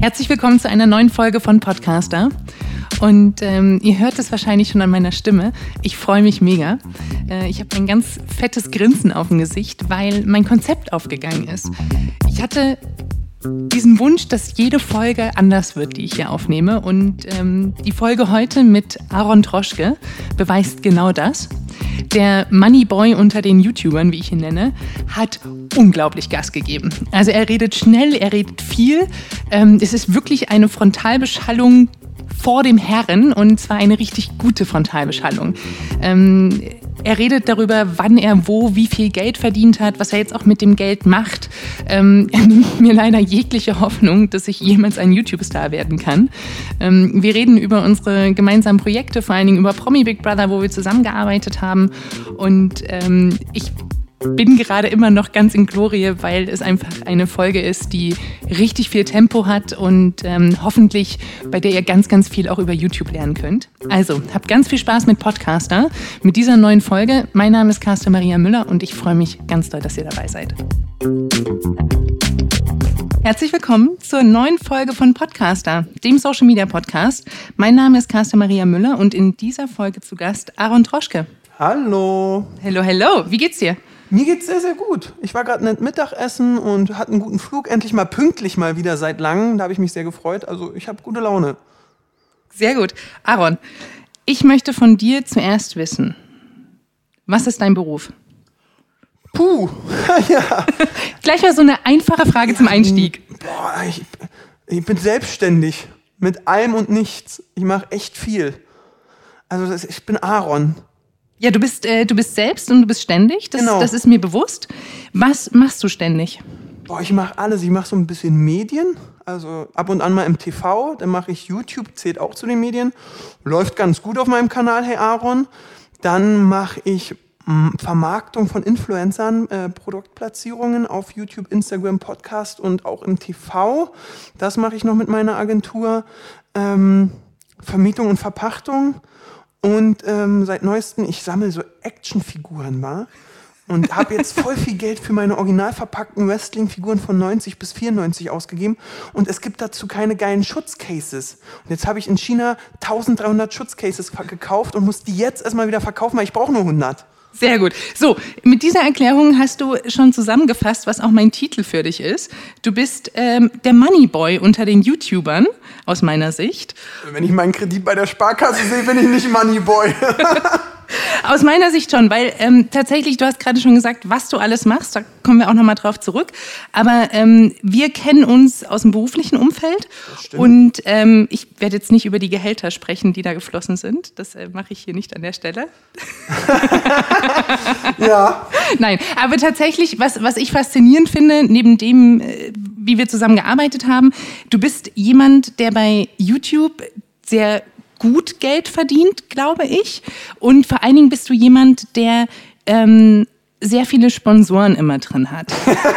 Herzlich willkommen zu einer neuen Folge von Podcaster. Und ähm, ihr hört es wahrscheinlich schon an meiner Stimme. Ich freue mich mega. Äh, ich habe ein ganz fettes Grinsen auf dem Gesicht, weil mein Konzept aufgegangen ist. Ich hatte diesen Wunsch, dass jede Folge anders wird, die ich hier aufnehme. Und ähm, die Folge heute mit Aaron Troschke beweist genau das. Der Moneyboy unter den YouTubern, wie ich ihn nenne, hat unglaublich Gas gegeben. Also er redet schnell, er redet viel. Ähm, es ist wirklich eine Frontalbeschallung vor dem Herren und zwar eine richtig gute Frontalbeschallung. Ähm, er redet darüber, wann er wo, wie viel Geld verdient hat, was er jetzt auch mit dem Geld macht. Ähm, er nimmt mir leider jegliche Hoffnung, dass ich jemals ein YouTube-Star werden kann. Ähm, wir reden über unsere gemeinsamen Projekte, vor allen Dingen über Promi Big Brother, wo wir zusammengearbeitet haben. Und ähm, ich bin gerade immer noch ganz in Glorie, weil es einfach eine Folge ist, die richtig viel Tempo hat und ähm, hoffentlich bei der ihr ganz, ganz viel auch über YouTube lernen könnt. Also, habt ganz viel Spaß mit Podcaster, mit dieser neuen Folge. Mein Name ist Carsten Maria Müller und ich freue mich ganz doll, dass ihr dabei seid. Herzlich willkommen zur neuen Folge von Podcaster, dem Social Media Podcast. Mein Name ist Carsten Maria Müller und in dieser Folge zu Gast Aaron Troschke. Hallo. Hello, hello. Wie geht's dir? Mir geht's sehr, sehr gut. Ich war gerade nett Mittagessen und hatte einen guten Flug. Endlich mal pünktlich mal wieder seit langem. Da habe ich mich sehr gefreut. Also ich habe gute Laune. Sehr gut. Aaron, ich möchte von dir zuerst wissen, was ist dein Beruf? Puh, ja. Gleich mal so eine einfache Frage ja, zum Einstieg. Boah, ich, ich, bin selbstständig mit allem und nichts. Ich mache echt viel. Also ich bin Aaron. Ja, du bist, äh, du bist selbst und du bist ständig. Das, genau. das ist mir bewusst. Was machst du ständig? Boah, ich mache alles. Ich mache so ein bisschen Medien. Also ab und an mal im TV. Dann mache ich YouTube, zählt auch zu den Medien. Läuft ganz gut auf meinem Kanal, hey Aaron. Dann mache ich mh, hm, Vermarktung von Influencern, äh, Produktplatzierungen auf YouTube, Instagram, Podcast und auch im TV. Das mache ich noch mit meiner Agentur. Ähm, Vermietung und Verpachtung. Und ähm, seit neuestem, ich sammle so Actionfiguren mal und habe jetzt voll viel Geld für meine original verpackten Wrestling-Figuren von 90 bis 94 ausgegeben und es gibt dazu keine geilen Schutzcases. Und jetzt habe ich in China 1300 Schutzcases gekauft und muss die jetzt erstmal wieder verkaufen, weil ich brauche nur 100. Sehr gut. So, mit dieser Erklärung hast du schon zusammengefasst, was auch mein Titel für dich ist. Du bist ähm, der Moneyboy unter den YouTubern, aus meiner Sicht. Wenn ich meinen Kredit bei der Sparkasse sehe, bin ich nicht Moneyboy. Aus meiner Sicht schon, weil ähm, tatsächlich, du hast gerade schon gesagt, was du alles machst, da kommen wir auch nochmal drauf zurück. Aber ähm, wir kennen uns aus dem beruflichen Umfeld und ähm, ich werde jetzt nicht über die Gehälter sprechen, die da geflossen sind. Das äh, mache ich hier nicht an der Stelle. ja. Nein, aber tatsächlich, was, was ich faszinierend finde, neben dem, äh, wie wir zusammen gearbeitet haben, du bist jemand, der bei YouTube sehr gut Geld verdient, glaube ich. Und vor allen Dingen bist du jemand, der ähm, sehr viele Sponsoren immer drin hat.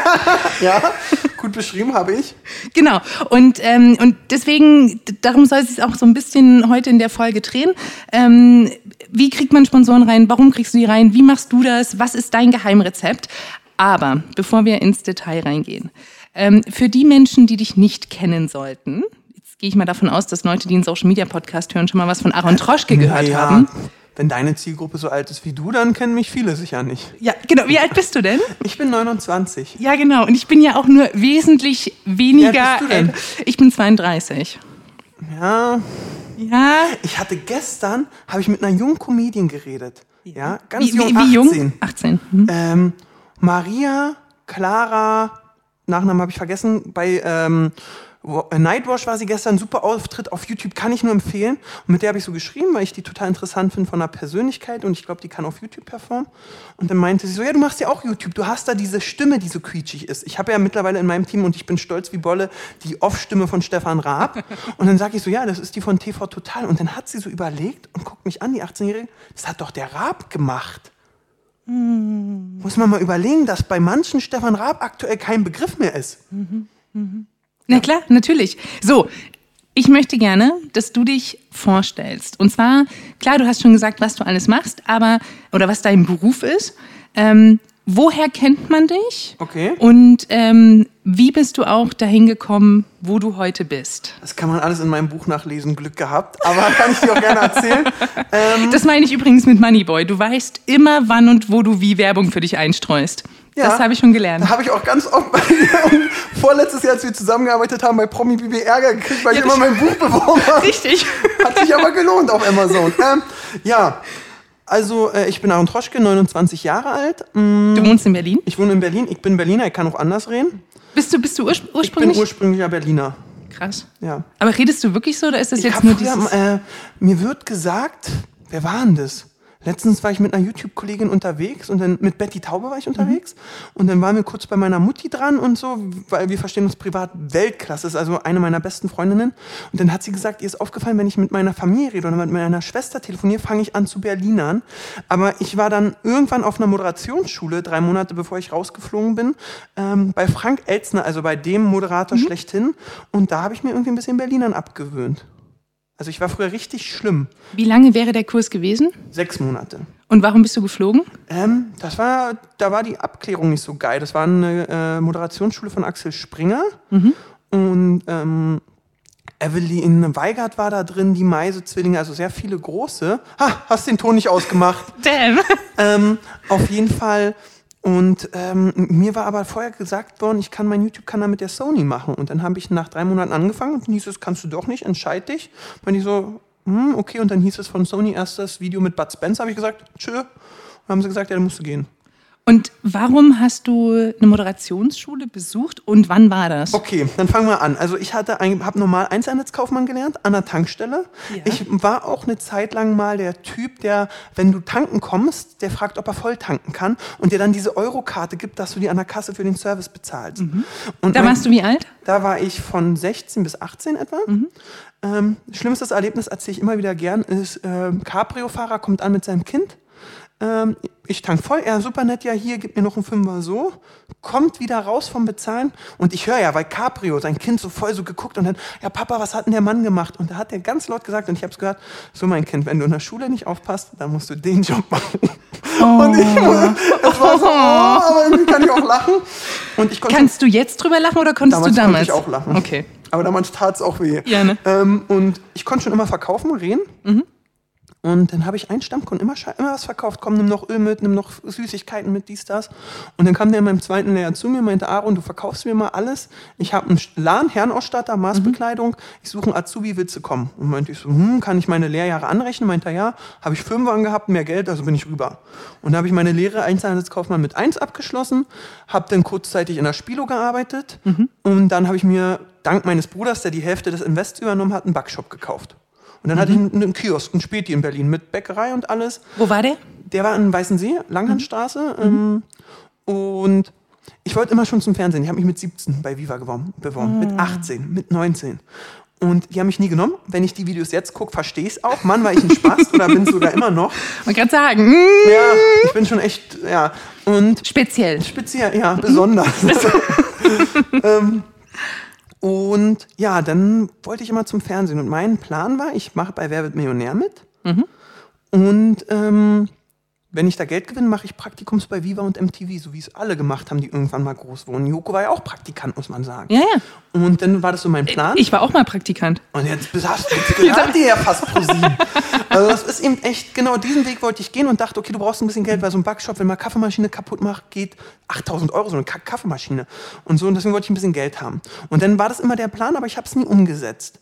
ja, gut beschrieben habe ich. Genau. Und, ähm, und deswegen, darum soll es sich auch so ein bisschen heute in der Folge drehen. Ähm, wie kriegt man Sponsoren rein? Warum kriegst du die rein? Wie machst du das? Was ist dein Geheimrezept? Aber bevor wir ins Detail reingehen, ähm, für die Menschen, die dich nicht kennen sollten, gehe ich mal davon aus, dass Leute, die einen Social Media Podcast hören, schon mal was von Aaron Troschke gehört ja, haben. Wenn deine Zielgruppe so alt ist wie du, dann kennen mich viele sicher nicht. Ja, genau. Wie alt bist du denn? Ich bin 29. Ja, genau. Und ich bin ja auch nur wesentlich weniger. Wie alt bist du denn? Ich bin 32. Ja. Ja. Ich hatte gestern, habe ich mit einer jungen Comedian geredet. Ja, ganz wie, jung, wie, wie 18. jung? 18. Hm. Ähm, Maria Clara, Nachnamen habe ich vergessen, bei ähm, äh, Nightwash war sie gestern, super Auftritt auf YouTube, kann ich nur empfehlen. Und mit der habe ich so geschrieben, weil ich die total interessant finde von der Persönlichkeit und ich glaube, die kann auf YouTube performen. Und dann meinte sie so, ja, du machst ja auch YouTube, du hast da diese Stimme, die so quietschig ist. Ich habe ja mittlerweile in meinem Team und ich bin stolz wie Bolle die Off-Stimme von Stefan Raab. Und dann sage ich so, ja, das ist die von TV Total. Und dann hat sie so überlegt und guckt mich an, die 18-Jährige, das hat doch der Raab gemacht. Muss man mal überlegen, dass bei manchen Stefan Raab aktuell kein Begriff mehr ist. Mhm. Mhm. Na klar, natürlich. So, ich möchte gerne, dass du dich vorstellst. Und zwar, klar, du hast schon gesagt, was du alles machst, aber, oder was dein Beruf ist. Ähm, woher kennt man dich? Okay. Und ähm, wie bist du auch dahin gekommen, wo du heute bist? Das kann man alles in meinem Buch nachlesen, Glück gehabt. Aber kann ich dir auch gerne erzählen. Ähm, das meine ich übrigens mit Moneyboy. Du weißt immer, wann und wo du wie Werbung für dich einstreust. Ja, das habe ich schon gelernt. Da habe ich auch ganz oft bei vorletztes Jahr, als wir zusammengearbeitet haben, bei Promi Bibi Ärger gekriegt, weil ja, ich immer mein Buch beworben habe. Richtig. Hat sich aber gelohnt auf Amazon. Ähm, ja, also äh, ich bin Aaron Troschke, 29 Jahre alt. Mm, du wohnst in Berlin? Ich wohne in Berlin. Ich bin Berliner, ich kann auch anders reden. Bist du, bist du urspr ursprünglich? Ich bin ursprünglicher Berliner. Krass. Ja. Aber redest du wirklich so oder ist das ich jetzt nur dieses... Früher, äh, mir wird gesagt, wer war denn das? Letztens war ich mit einer YouTube-Kollegin unterwegs und dann mit Betty Taube war ich unterwegs mhm. und dann waren wir kurz bei meiner Mutti dran und so, weil wir verstehen uns privat Weltklasse, ist also eine meiner besten Freundinnen und dann hat sie gesagt, ihr ist aufgefallen, wenn ich mit meiner Familie rede oder mit meiner Schwester telefoniere, fange ich an zu Berlinern, aber ich war dann irgendwann auf einer Moderationsschule, drei Monate bevor ich rausgeflogen bin, ähm, bei Frank Elzner, also bei dem Moderator mhm. schlechthin und da habe ich mir irgendwie ein bisschen Berlinern abgewöhnt. Also ich war früher richtig schlimm. Wie lange wäre der Kurs gewesen? Sechs Monate. Und warum bist du geflogen? Ähm, das war, da war die Abklärung nicht so geil. Das war eine äh, Moderationsschule von Axel Springer. Mhm. Und ähm, Evelyn Weigert war da drin, die Meise-Zwillinge, also sehr viele große. Ha, hast den Ton nicht ausgemacht. Damn. Ähm, auf jeden Fall und ähm, mir war aber vorher gesagt worden, ich kann meinen YouTube-Kanal mit der Sony machen. Und dann habe ich nach drei Monaten angefangen und dann hieß es, kannst du doch nicht, entscheid dich. Und ich so, hm, okay. Und dann hieß es von Sony erstes Video mit Bud Spencer, habe ich gesagt, tschö. Und dann haben sie gesagt, ja, dann musst du gehen. Und warum hast du eine Moderationsschule besucht und wann war das? Okay, dann fangen wir an. Also ich hatte habe normal Einzelhandelskaufmann gelernt an der Tankstelle. Ja. Ich war auch eine Zeit lang mal der Typ, der, wenn du tanken kommst, der fragt, ob er voll tanken kann und dir dann diese Eurokarte gibt, dass du die an der Kasse für den Service bezahlst. Mhm. Und da mein, warst du wie alt? Da war ich von 16 bis 18 etwa. Mhm. Ähm, schlimmstes Erlebnis erzähle ich immer wieder gern, ist, äh, Cabrio-Fahrer kommt an mit seinem Kind ähm, ich tank voll, er super nett, ja hier, gib mir noch einen Fünfer so, kommt wieder raus vom Bezahlen und ich höre ja, weil Caprio, sein Kind so voll so geguckt und dann, ja Papa, was hat denn der Mann gemacht? Und da hat er ganz laut gesagt und ich habe es gehört, so mein Kind, wenn du in der Schule nicht aufpasst, dann musst du den Job machen. Oh. Und ich, das war so, oh, aber irgendwie kann ich auch lachen. Und ich Kannst du jetzt drüber lachen oder konntest damals du damals? Konnte ich auch lachen. Okay. Aber damals tat es auch weh. Ja, ne? Ähm, und ich konnte schon immer verkaufen, reden. Mhm. Und dann habe ich einen Stammkunden immer, immer was verkauft. Komm, nimm noch Öl mit, nimm noch Süßigkeiten mit, dies, das. Und dann kam der in meinem zweiten Lehrjahr zu mir und meinte, Aaron, du verkaufst mir mal alles. Ich habe einen LAN, Herrenausstatter, Maßbekleidung. Ich suche einen Azubi, willst du kommen? Und meinte ich so, hm, kann ich meine Lehrjahre anrechnen? Meinte er, ja. Habe ich Firmenwagen gehabt, mehr Geld, also bin ich rüber. Und da habe ich meine Lehre Einzelhandelskaufmann mit 1 abgeschlossen, habe dann kurzzeitig in der Spilo gearbeitet mhm. und dann habe ich mir dank meines Bruders, der die Hälfte des Invests übernommen hat, einen Backshop gekauft. Und dann mhm. hatte ich einen, einen Kiosk, einen Späti in Berlin mit Bäckerei und alles. Wo war der? Der war in Weißensee, Langhandstraße. Mhm. Ähm, und ich wollte immer schon zum Fernsehen. Ich habe mich mit 17 bei Viva beworben, beworben mhm. mit 18, mit 19. Und die haben mich nie genommen. Wenn ich die Videos jetzt gucke, verstehe ich es auch. Mann, war ich ein Spaß oder bin sogar immer noch. Man kann sagen. Ja, ich bin schon echt, ja. Und speziell. Speziell, ja, besonders. ähm, und ja, dann wollte ich immer zum Fernsehen. Und mein Plan war, ich mache bei Wer wird Millionär mit. Mhm. Und ähm, wenn ich da Geld gewinne, mache ich Praktikums bei Viva und MTV, so wie es alle gemacht haben, die irgendwann mal groß wurden. Joko war ja auch Praktikant, muss man sagen. Ja, ja. Und dann war das so mein Plan. Ich war auch mal Praktikant. Und jetzt hast du jetzt ja fast pro sieben. Also das ist eben echt, genau diesen Weg wollte ich gehen und dachte, okay, du brauchst ein bisschen Geld, weil so ein Backshop, wenn man Kaffeemaschine kaputt macht, geht 8000 Euro, so eine Kaffeemaschine. Und so, und deswegen wollte ich ein bisschen Geld haben. Und dann war das immer der Plan, aber ich habe es nie umgesetzt.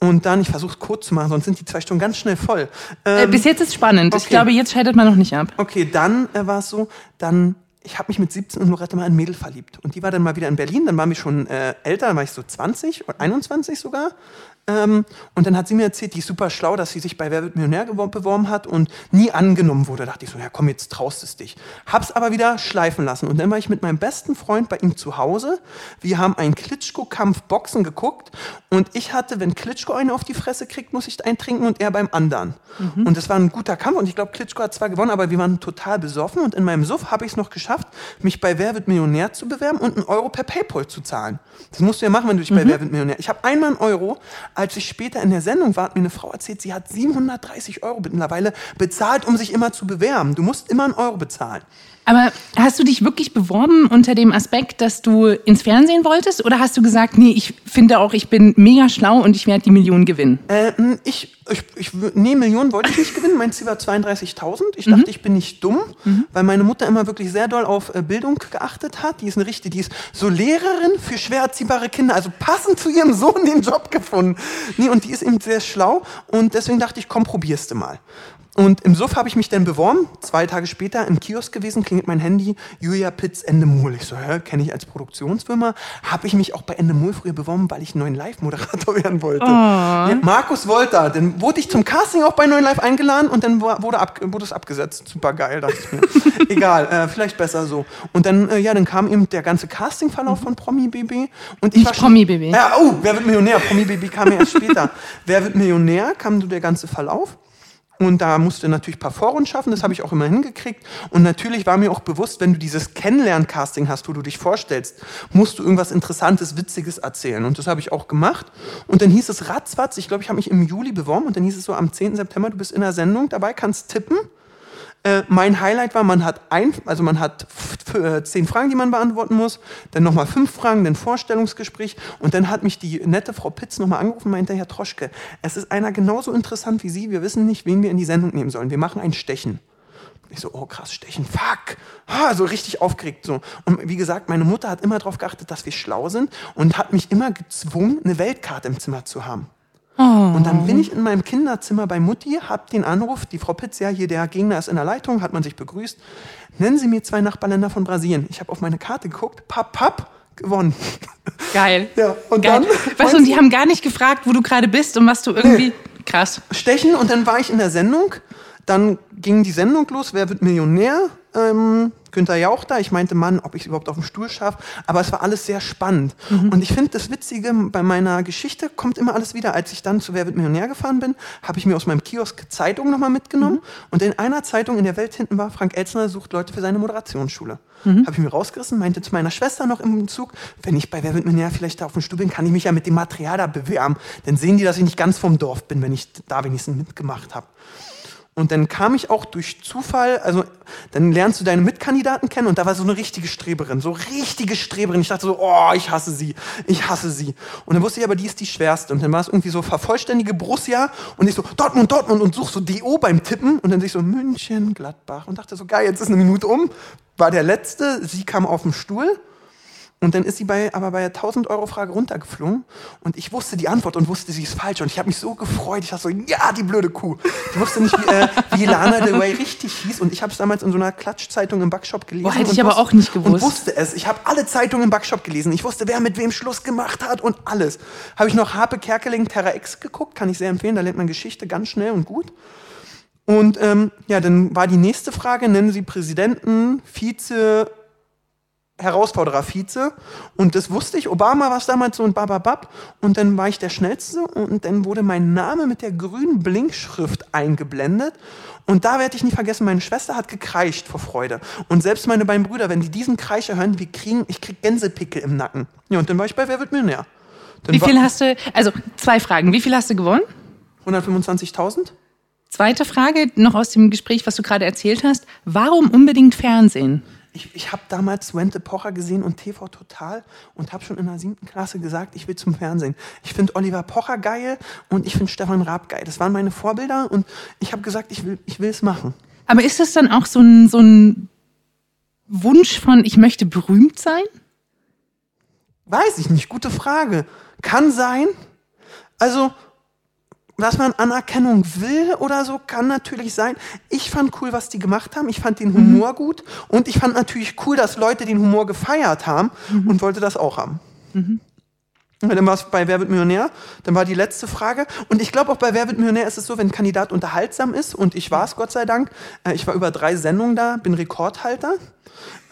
Und dann, ich versuche es kurz zu machen, sonst sind die zwei Stunden ganz schnell voll. Äh, ähm, bis jetzt ist spannend. Okay. Ich glaube, jetzt scheitert man noch nicht ab. Okay, dann äh, war es so, dann, ich habe mich mit 17 in Lorette mal ein Mädel verliebt. Und die war dann mal wieder in Berlin, dann waren wir schon äh, älter, dann war ich so 20, 21 sogar. Ähm, und dann hat sie mir erzählt, die ist super schlau, dass sie sich bei Wer wird Millionär beworben hat und nie angenommen wurde. Da dachte ich so, ja komm, jetzt traust es dich. Hab's aber wieder schleifen lassen. Und dann war ich mit meinem besten Freund bei ihm zu Hause. Wir haben einen Klitschko-Kampf Boxen geguckt. Und ich hatte, wenn Klitschko einen auf die Fresse kriegt, muss ich einen trinken und er beim anderen. Mhm. Und das war ein guter Kampf. Und ich glaube, Klitschko hat zwar gewonnen, aber wir waren total besoffen. Und in meinem Suff habe ich es noch geschafft, mich bei Wer wird Millionär zu bewerben und einen Euro per Paypal zu zahlen. Das musst du ja machen, wenn du dich mhm. bei Wer wird Millionär. Ich habe einmal einen Euro als ich später in der Sendung war, hat mir eine Frau erzählt, sie hat 730 Euro mittlerweile bezahlt, um sich immer zu bewerben. Du musst immer einen Euro bezahlen. Aber hast du dich wirklich beworben unter dem Aspekt, dass du ins Fernsehen wolltest? Oder hast du gesagt, nee, ich finde auch, ich bin mega schlau und ich werde die Millionen gewinnen? Äh, ich, ich, ich, nee, Millionen wollte ich nicht gewinnen. Mein Ziel war 32.000. Ich dachte, mhm. ich bin nicht dumm, mhm. weil meine Mutter immer wirklich sehr doll auf äh, Bildung geachtet hat. Die ist eine richtige, die ist so Lehrerin für schwer erziehbare Kinder, also passend zu ihrem Sohn den Job gefunden. Nee, und die ist eben sehr schlau und deswegen dachte ich, komm, probierst du mal. Und im Suff habe ich mich dann beworben. Zwei Tage später im Kiosk gewesen, klingelt mein Handy, Julia Pitz, Endemol. Ich so, hä, kenne ich als Produktionsfirma. Habe ich mich auch bei Endemol früher beworben, weil ich neuen Live-Moderator werden wollte. Oh. Ja, Markus Wolter. Dann wurde ich zum Casting auch bei Neuen Live eingeladen und dann wurde, ab, wurde es abgesetzt. Super geil, dachte ich mir. Egal, äh, vielleicht besser so. Und dann, äh, ja, dann kam eben der ganze Castingverlauf von Promi BB. Und ich Nicht war Promi BB. Ja, oh, wer wird Millionär? Promi BB kam ja erst später. wer wird Millionär? Kam so der ganze Verlauf. Und da musste natürlich ein paar Vorrunden schaffen, das habe ich auch immer hingekriegt. Und natürlich war mir auch bewusst, wenn du dieses Kennenlern-Casting hast, wo du dich vorstellst, musst du irgendwas Interessantes, Witziges erzählen. Und das habe ich auch gemacht. Und dann hieß es ratzfatz, ich glaube, ich habe mich im Juli beworben und dann hieß es so am 10. September, du bist in der Sendung dabei, kannst tippen. Äh, mein Highlight war, man hat ein, also man hat äh, zehn Fragen, die man beantworten muss, dann nochmal fünf Fragen, dann Vorstellungsgespräch und dann hat mich die nette Frau Pitz nochmal angerufen und meinte, Herr Troschke, es ist einer genauso interessant wie Sie, wir wissen nicht, wen wir in die Sendung nehmen sollen. Wir machen ein Stechen. Ich so, oh krass, Stechen, fuck. Ah, so richtig aufgeregt. So. Und wie gesagt, meine Mutter hat immer darauf geachtet, dass wir schlau sind und hat mich immer gezwungen, eine Weltkarte im Zimmer zu haben. Oh. Und dann bin ich in meinem Kinderzimmer bei Mutti, hab den Anruf, die Frau Pitz, ja, hier der Gegner ist in der Leitung, hat man sich begrüßt. Nennen Sie mir zwei Nachbarländer von Brasilien. Ich habe auf meine Karte geguckt, papp, papp, gewonnen. Geil. Ja, und Geil. dann. Weißt du, und die haben gar nicht gefragt, wo du gerade bist und was du irgendwie. Nee. Krass. Stechen und dann war ich in der Sendung. Dann ging die Sendung los, wer wird Millionär? Ähm, Günther Jauch da. Ich meinte, Mann, ob ich es überhaupt auf dem Stuhl schaffe. Aber es war alles sehr spannend. Mhm. Und ich finde, das Witzige bei meiner Geschichte kommt immer alles wieder. Als ich dann zu Wer wird Millionär gefahren bin, habe ich mir aus meinem Kiosk Zeitung nochmal mitgenommen. Mhm. Und in einer Zeitung in der Welt hinten war, Frank Elzner sucht Leute für seine Moderationsschule. Mhm. Habe ich mir rausgerissen, meinte zu meiner Schwester noch im Zug, wenn ich bei Wer wird Millionär vielleicht da auf dem Stuhl bin, kann ich mich ja mit dem Material da bewerben. Dann sehen die, dass ich nicht ganz vom Dorf bin, wenn ich da wenigstens mitgemacht habe. Und dann kam ich auch durch Zufall, also dann lernst du deine Mitkandidaten kennen und da war so eine richtige Streberin, so richtige Streberin. Ich dachte so, oh, ich hasse sie, ich hasse sie. Und dann wusste ich aber, die ist die schwerste. Und dann war es irgendwie so vervollständige Borussia und ich so, Dortmund, Dortmund und such so DO beim Tippen und dann sehe ich so, München, Gladbach und dachte so, geil, jetzt ist eine Minute um. War der Letzte, sie kam auf den Stuhl und dann ist sie bei, aber bei der 1000-Euro-Frage runtergeflogen und ich wusste die Antwort und wusste, sie ist falsch. Und ich habe mich so gefreut. Ich dachte so, ja, die blöde Kuh. Ich wusste nicht, wie, äh, wie Lana Del Rey richtig hieß. Und ich habe es damals in so einer Klatschzeitung im Backshop gelesen. Boah, hätte ich aber auch nicht gewusst. Und wusste es. Ich habe alle Zeitungen im Backshop gelesen. Ich wusste, wer mit wem Schluss gemacht hat und alles. Habe ich noch Harpe Kerkeling Terra X geguckt. Kann ich sehr empfehlen. Da lernt man Geschichte ganz schnell und gut. Und ähm, ja, dann war die nächste Frage, nennen Sie Präsidenten, Vize, Herausforderer Vize und das wusste ich. Obama war es damals so ein Bababab und dann war ich der Schnellste und dann wurde mein Name mit der grünen Blinkschrift eingeblendet und da werde ich nie vergessen, meine Schwester hat gekreischt vor Freude und selbst meine beiden Brüder, wenn die diesen Kreischer hören, wir kriegen, ich krieg Gänsepickel im Nacken. Ja, und dann war ich bei Wer wird Millionär. Dann Wie viel hast du, also zwei Fragen, wie viel hast du gewonnen? 125.000. Zweite Frage, noch aus dem Gespräch, was du gerade erzählt hast. Warum unbedingt Fernsehen? Ich, ich habe damals Wente Pocher gesehen und TV Total und habe schon in der siebten Klasse gesagt, ich will zum Fernsehen. Ich finde Oliver Pocher geil und ich finde Stefan Raab geil. Das waren meine Vorbilder und ich habe gesagt, ich will, ich will es machen. Aber ist das dann auch so ein, so ein Wunsch von, ich möchte berühmt sein? Weiß ich nicht, gute Frage. Kann sein. Also, dass man Anerkennung will oder so, kann natürlich sein. Ich fand cool, was die gemacht haben. Ich fand den Humor mhm. gut. Und ich fand natürlich cool, dass Leute den Humor gefeiert haben mhm. und wollte das auch haben. Mhm. Und dann war es bei Wer wird Millionär? Dann war die letzte Frage. Und ich glaube auch bei Wer wird Millionär ist es so, wenn ein Kandidat unterhaltsam ist, und ich war es Gott sei Dank, äh, ich war über drei Sendungen da, bin Rekordhalter.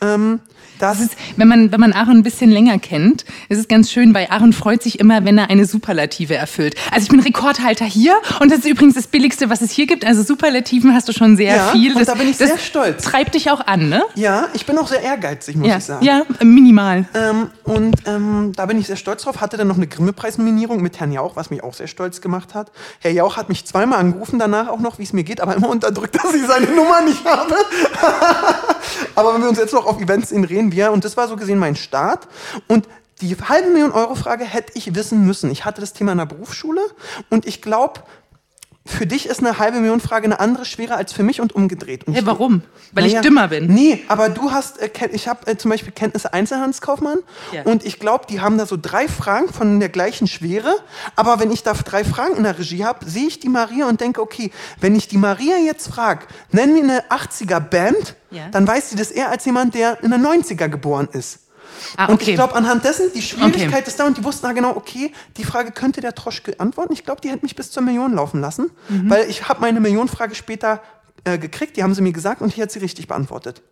Ähm, das ist, wenn man, wenn man Aaron ein bisschen länger kennt, ist es ganz schön, weil Aaron freut sich immer, wenn er eine Superlative erfüllt. Also ich bin Rekordhalter hier und das ist übrigens das Billigste, was es hier gibt. Also Superlativen hast du schon sehr ja, viel. Das, und da bin ich sehr stolz. Treibt dich auch an, ne? Ja, ich bin auch sehr ehrgeizig, muss ja, ich sagen. Ja, minimal. Ähm, und ähm, da bin ich sehr stolz drauf. Hatte dann noch eine Grimme-Preis-Nominierung mit Herrn Jauch, was mich auch sehr stolz gemacht hat. Herr Jauch hat mich zweimal angerufen danach auch noch, wie es mir geht, aber immer unterdrückt, dass ich seine Nummer nicht habe. Aber wenn wir uns jetzt noch auf Events reden wir, und das war so gesehen mein Start. Und die halbe Million Euro Frage hätte ich wissen müssen. Ich hatte das Thema in der Berufsschule und ich glaube, für dich ist eine halbe Million Frage eine andere schwerer als für mich und umgedreht. Und Hey, warum? Weil Naja, ich dümmer bin. Nee, aber du hast, äh, ich habe äh, zum Beispiel Kenntnisse Einzelhandelskaufmann Ja. und ich glaube, die haben da so drei Fragen von der gleichen Schwere. Aber wenn ich da drei Fragen in der Regie habe, sehe ich die Maria und denke, okay, wenn ich die Maria jetzt frage, nenn mir eine 80er Band, Ja. dann weiß sie das eher als jemand, der in den 90er geboren ist. Ah, Und okay. ich glaube, anhand dessen, die Schwierigkeit Okay. ist da und die wussten ah, genau, okay, die Frage könnte der Troschke antworten. Ich glaube, die hätten mich bis zur Million laufen lassen, Mhm. weil ich habe meine Millionenfrage später äh, gekriegt, die haben sie mir gesagt und ich hätte sie richtig beantwortet.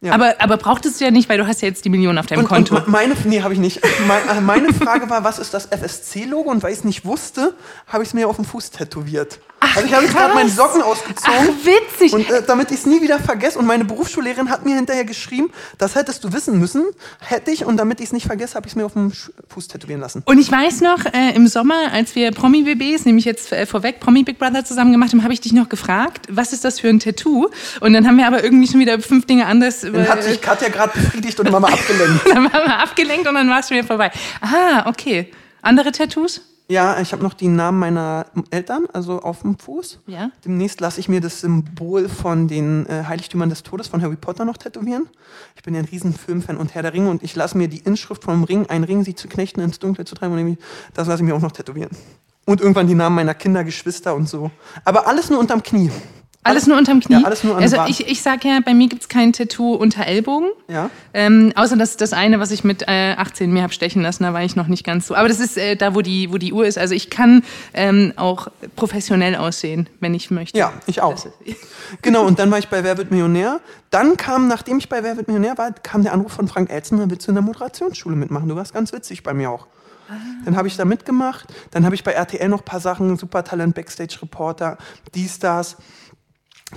Ja. Aber, aber brauchtest du ja nicht, weil du hast ja jetzt die Million auf deinem Und, Konto. und meine, nee, habe ich nicht. Meine, meine Frage war, was ist das FSC-Logo? Und weil ich es nicht wusste, habe ich es mir auf den Fuß tätowiert. Also ich habe jetzt gerade meine Socken ausgezogen. Ach, witzig. Und äh, damit ich es nie wieder vergesse, und meine Berufsschullehrerin hat mir hinterher geschrieben, das hättest du wissen müssen, hätte ich, und damit ich es nicht vergesse, habe ich es mir auf Sch- Fuß tätowieren lassen. Und ich weiß noch, äh, im Sommer, als wir Promi-BBs, nämlich jetzt äh, vorweg Promi Big Brother zusammen gemacht haben, habe ich dich noch gefragt, was ist das für ein Tattoo? Und dann haben wir aber irgendwie schon wieder fünf Dinge anders. Dann hat äh, sich Katja gerade befriedigt und Mama abgelenkt. dann waren wir abgelenkt und dann war es schon wieder vorbei. Ah, okay. Andere Tattoos? Ja, ich habe noch die Namen meiner Eltern, also auf dem Fuß. Ja. Demnächst lasse ich mir das Symbol von den äh, Heiligtümern des Todes von Harry Potter noch tätowieren. Ich bin ja ein riesen Filmfan und Herr der Ringe und ich lasse mir die Inschrift vom Ring, ein Ring, sie zu knechten, ins Dunkle zu treiben, und das lasse ich mir auch noch tätowieren. Und irgendwann die Namen meiner Kinder, Geschwister und so. Aber alles nur unterm Knie. Alles nur unterm Knie? Ja, alles nur an Also ich, ich sag ja, bei mir gibt's kein Tattoo unter Ellbogen. Ja. Ähm, außer das, das eine, was ich mit äh, 18 mir hab stechen lassen, da war ich noch nicht ganz so. Aber das ist äh, da, wo die, wo die Uhr ist. Also ich kann ähm, auch professionell aussehen, wenn ich möchte. Ja, ich auch. Ist- Genau, und dann war ich bei Wer wird Millionär. Dann kam, nachdem ich bei Wer wird Millionär war, kam der Anruf von Frank Elzner, willst du in der Moderationsschule mitmachen? Du warst ganz witzig bei mir auch. Dann habe ich da mitgemacht. Dann habe ich bei RTL noch ein paar Sachen, Supertalent, Backstage-Reporter, dies, das.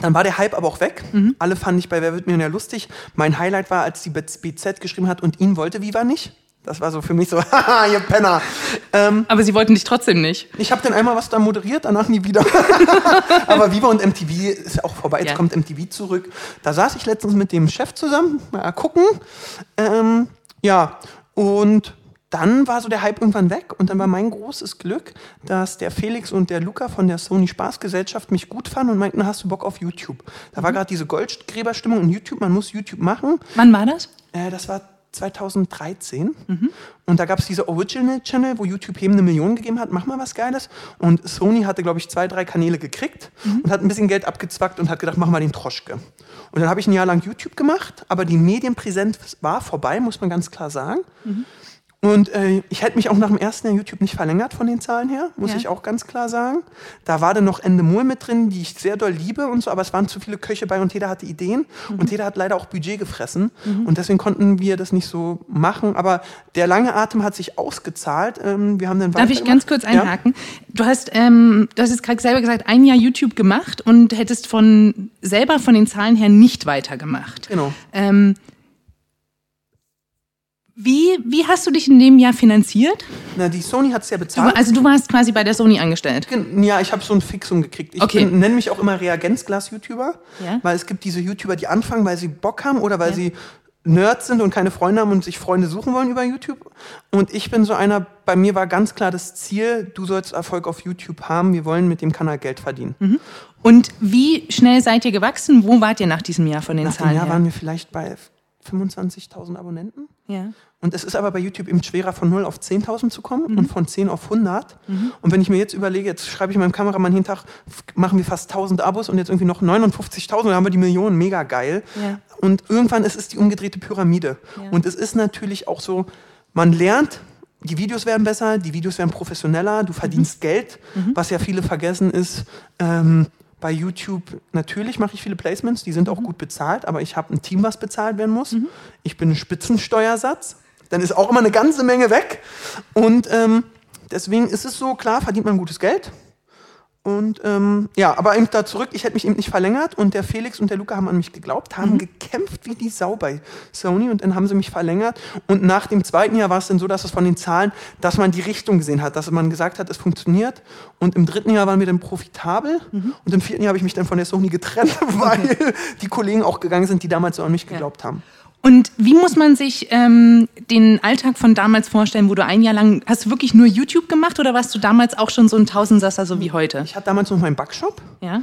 Dann war der Hype aber auch weg. Alle fanden ich bei Wer wird Millionär lustig. Mein Highlight war, als die BZ geschrieben hat und ihn wollte Viva nicht. Das war so für mich so, haha, ihr Penner. Ähm, Aber sie wollten dich trotzdem nicht. ich habe dann einmal was da moderiert, danach nie wieder. Aber Viva und MTV ist ja auch vorbei. Jetzt Ja. kommt MTV zurück. Da saß ich letztens mit dem Chef zusammen, mal gucken. Ähm, ja, und dann war so der Hype irgendwann weg und dann war mein großes Glück, dass der Felix und der Luca von der Sony Spaßgesellschaft mich gut fanden und meinten, hast du Bock auf YouTube? Da war gerade diese Goldgräberstimmung in YouTube, man muss YouTube machen. Wann war das? Äh, das war 2013. Und da gab es diese Original-Channel, wo YouTube eben eine Million gegeben hat, mach mal was Geiles. Und Sony hatte, glaube ich, zwei, drei Kanäle gekriegt und hat ein bisschen Geld abgezwackt und hat gedacht, mach mal den Troschke. Und dann habe ich ein Jahr lang YouTube gemacht, aber die Medienpräsenz war vorbei, muss man ganz klar sagen. Und äh, ich hätte mich auch nach dem ersten Jahr YouTube nicht verlängert von den Zahlen her, muss Ja. ich auch ganz klar sagen. Da war dann noch Endemol mit drin, die ich sehr doll liebe und so, aber es waren zu viele Köche bei und jeder hatte Ideen und jeder hat leider auch Budget gefressen und deswegen konnten wir das nicht so machen. Aber der lange Atem hat sich ausgezahlt. Ähm, wir haben dann Darf ich ganz kurz Ja? einhaken? Du hast, ähm, du hast jetzt gerade selber gesagt, ein Jahr YouTube gemacht und hättest von selber von den Zahlen her nicht weitergemacht. Genau. Ähm, wie, wie hast du dich in dem Jahr finanziert? Na, die Sony hat es ja Du, bezahlt. also du warst quasi bei der Sony angestellt. Ja, ich habe so ein Fixum gekriegt. Ich Okay. nenne mich auch immer Reagenzglas-YouTuber, Ja. weil es gibt diese YouTuber, die anfangen, weil sie Bock haben oder weil Ja. sie Nerds sind und keine Freunde haben und sich Freunde suchen wollen über YouTube. Und ich bin so einer, bei mir war ganz klar das Ziel, du sollst Erfolg auf YouTube haben, wir wollen mit dem Kanal Geld verdienen. Und wie schnell seid ihr gewachsen? Wo wart ihr nach diesem Jahr von den Nach dem Zahlen Jahr her? waren wir vielleicht bei 25.000 Abonnenten. ja. Und es ist aber bei YouTube eben schwerer, von 0 auf 10.000 zu kommen Mhm. und von 10 auf 100. Und wenn ich mir jetzt überlege, jetzt schreibe ich meinem Kameramann jeden Tag, machen wir fast 1.000 Abos und jetzt irgendwie noch 59.000, dann haben wir die Millionen, mega geil. Ja. Und irgendwann ist es die umgedrehte Pyramide. Ja. Und es ist natürlich auch so, man lernt, die Videos werden besser, die Videos werden professioneller, du verdienst Geld, was ja viele vergessen ist. Ähm, bei YouTube, natürlich mache ich viele Placements, die sind auch gut bezahlt, aber ich habe ein Team, was bezahlt werden muss. Ich bin ein Spitzensteuersatz, dann ist auch immer eine ganze Menge weg. Und ähm, deswegen ist es so, klar, verdient man gutes Geld. Und ähm, ja, aber eben da zurück, ich hätte mich eben nicht verlängert und der Felix und der Luca haben an mich geglaubt, haben mhm. gekämpft wie die Sau bei Sony und dann haben sie mich verlängert. Und nach dem zweiten Jahr war es dann so, dass es von den Zahlen, dass man die Richtung gesehen hat, dass man gesagt hat, es funktioniert. Und im dritten Jahr waren wir dann profitabel mhm. und im vierten Jahr habe ich mich dann von der Sony getrennt, weil okay. die Kollegen auch gegangen sind, die damals so an mich geglaubt ja. haben. Und wie muss man sich ähm, den Alltag von damals vorstellen, wo du ein Jahr lang, hast du wirklich nur YouTube gemacht oder warst du damals auch schon so ein Tausendsasser, so wie heute? Ich hatte damals noch meinen Backshop. Ja.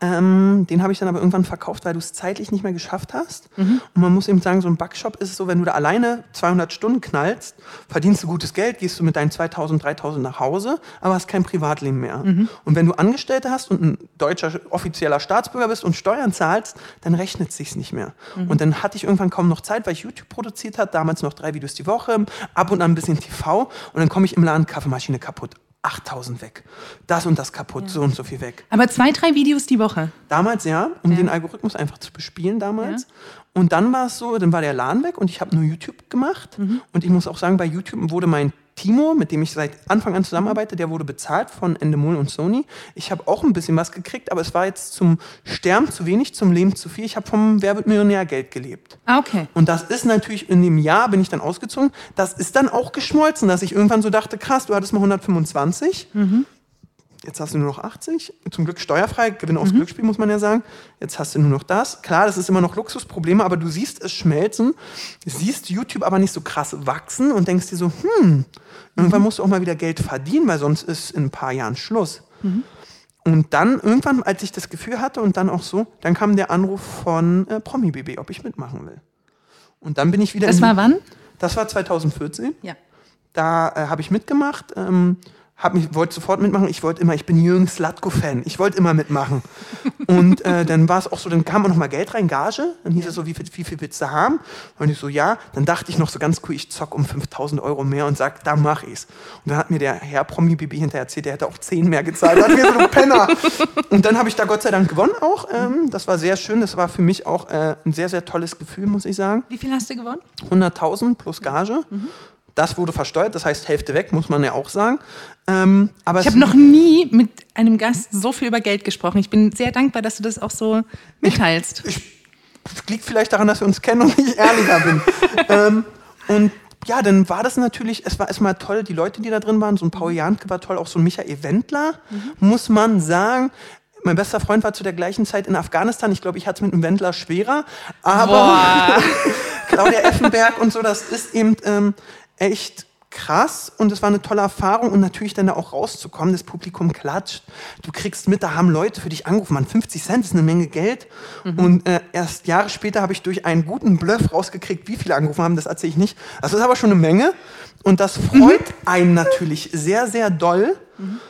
Ähm, den habe ich dann aber irgendwann verkauft, weil du es zeitlich nicht mehr geschafft hast. Mhm. Und man muss eben sagen, so ein Backshop ist so, wenn du da alleine 200 Stunden knallst, verdienst du gutes Geld, gehst du mit deinen 2000, 3000 nach Hause, aber hast kein Privatleben mehr. Mhm. Und wenn du Angestellte hast und ein deutscher offizieller Staatsbürger bist und Steuern zahlst, dann rechnet es sich nicht mehr. Mhm. Und dann hatte ich irgendwann kaum noch Zeit, weil ich YouTube produziert habe, damals noch drei Videos die Woche, ab und an ein bisschen TV und dann komme ich im Laden Kaffeemaschine kaputt. 8000 weg. Das und das kaputt, ja. so und so viel weg. Aber zwei, drei Videos die Woche? Damals ja, um ja. den Algorithmus einfach zu bespielen damals. Ja. Und dann war es so, dann war der Laden weg und ich habe nur YouTube gemacht. Mhm. Und ich muss auch sagen, bei YouTube wurde mein Timo, mit dem ich seit Anfang an zusammenarbeite, der wurde bezahlt von Endemol und Sony. Ich habe auch ein bisschen was gekriegt, aber es war jetzt zum Sterben zu wenig, zum Leben zu viel. Ich habe vom Werbemillionär Geld gelebt. Ah, okay. Und das ist natürlich in dem Jahr, bin ich dann ausgezogen, das ist dann auch geschmolzen, dass ich irgendwann so dachte, krass, du hattest mal 125. Mhm. Jetzt hast du nur noch 80. Zum Glück steuerfrei, Gewinn aufs mhm. Glücksspiel, muss man ja sagen. Jetzt hast du nur noch das. Klar, das ist immer noch Luxusprobleme, aber du siehst es schmelzen, siehst YouTube aber nicht so krass wachsen und denkst dir so, hm, irgendwann mhm. musst du auch mal wieder Geld verdienen, weil sonst ist in ein paar Jahren Schluss. Mhm. Und dann irgendwann, als ich das Gefühl hatte und dann auch so, dann kam der Anruf von äh, Promi BB, ob ich mitmachen will. Und dann bin ich wieder. Das war wann? Das war 2014. Ja. Da äh, habe ich mitgemacht. Ähm, hab mich, wollte sofort mitmachen. Ich wollte immer, ich bin Jürgen Slatko-Fan. Ich wollte immer mitmachen. und äh, dann war es auch so, dann kam auch noch mal Geld rein, Gage. Dann hieß es so, wie viel, wie viel willst du haben? Und ich so, ja. Dann dachte ich noch so ganz cool, ich zock um 5000 Euro mehr und sag, da mach ich's. Und dann hat mir der Herr Promi Bibi hinterher erzählt, der hätte auch 10 mehr gezahlt. Hat mir so ein Penner. Und dann habe ich da Gott sei Dank gewonnen auch. Ähm, das war sehr schön. Das war für mich auch äh, ein sehr, sehr tolles Gefühl, muss ich sagen. Wie viel hast du gewonnen? 100.000 plus Gage. Mhm. Das wurde versteuert, das heißt Hälfte weg, muss man ja auch sagen. Ähm, aber ich habe noch nie mit einem Gast so viel über Geld gesprochen. Ich bin sehr dankbar, dass du das auch so mitteilst. Ich, ich, liegt vielleicht daran, dass wir uns kennen und ich ehrlicher bin. ähm, und ja, dann war das natürlich, es war erstmal toll, die Leute, die da drin waren, so ein Paul Janke war toll, auch so ein Michael Wendler, mhm. muss man sagen. Mein bester Freund war zu der gleichen Zeit in Afghanistan. Ich glaube, ich hatte es mit einem Wendler schwerer. Aber Claudia Effenberg und so, das ist eben, ähm, echt krass und es war eine tolle Erfahrung und natürlich dann da auch rauszukommen, das Publikum klatscht, du kriegst mit, da haben Leute für dich angerufen, man 50 Cent ist eine Menge Geld mhm. und äh, erst Jahre später habe ich durch einen guten Bluff rausgekriegt, wie viele angerufen haben, das erzähle ich nicht. Das ist aber schon eine Menge und das freut mhm. einen natürlich sehr, sehr doll. Mhm.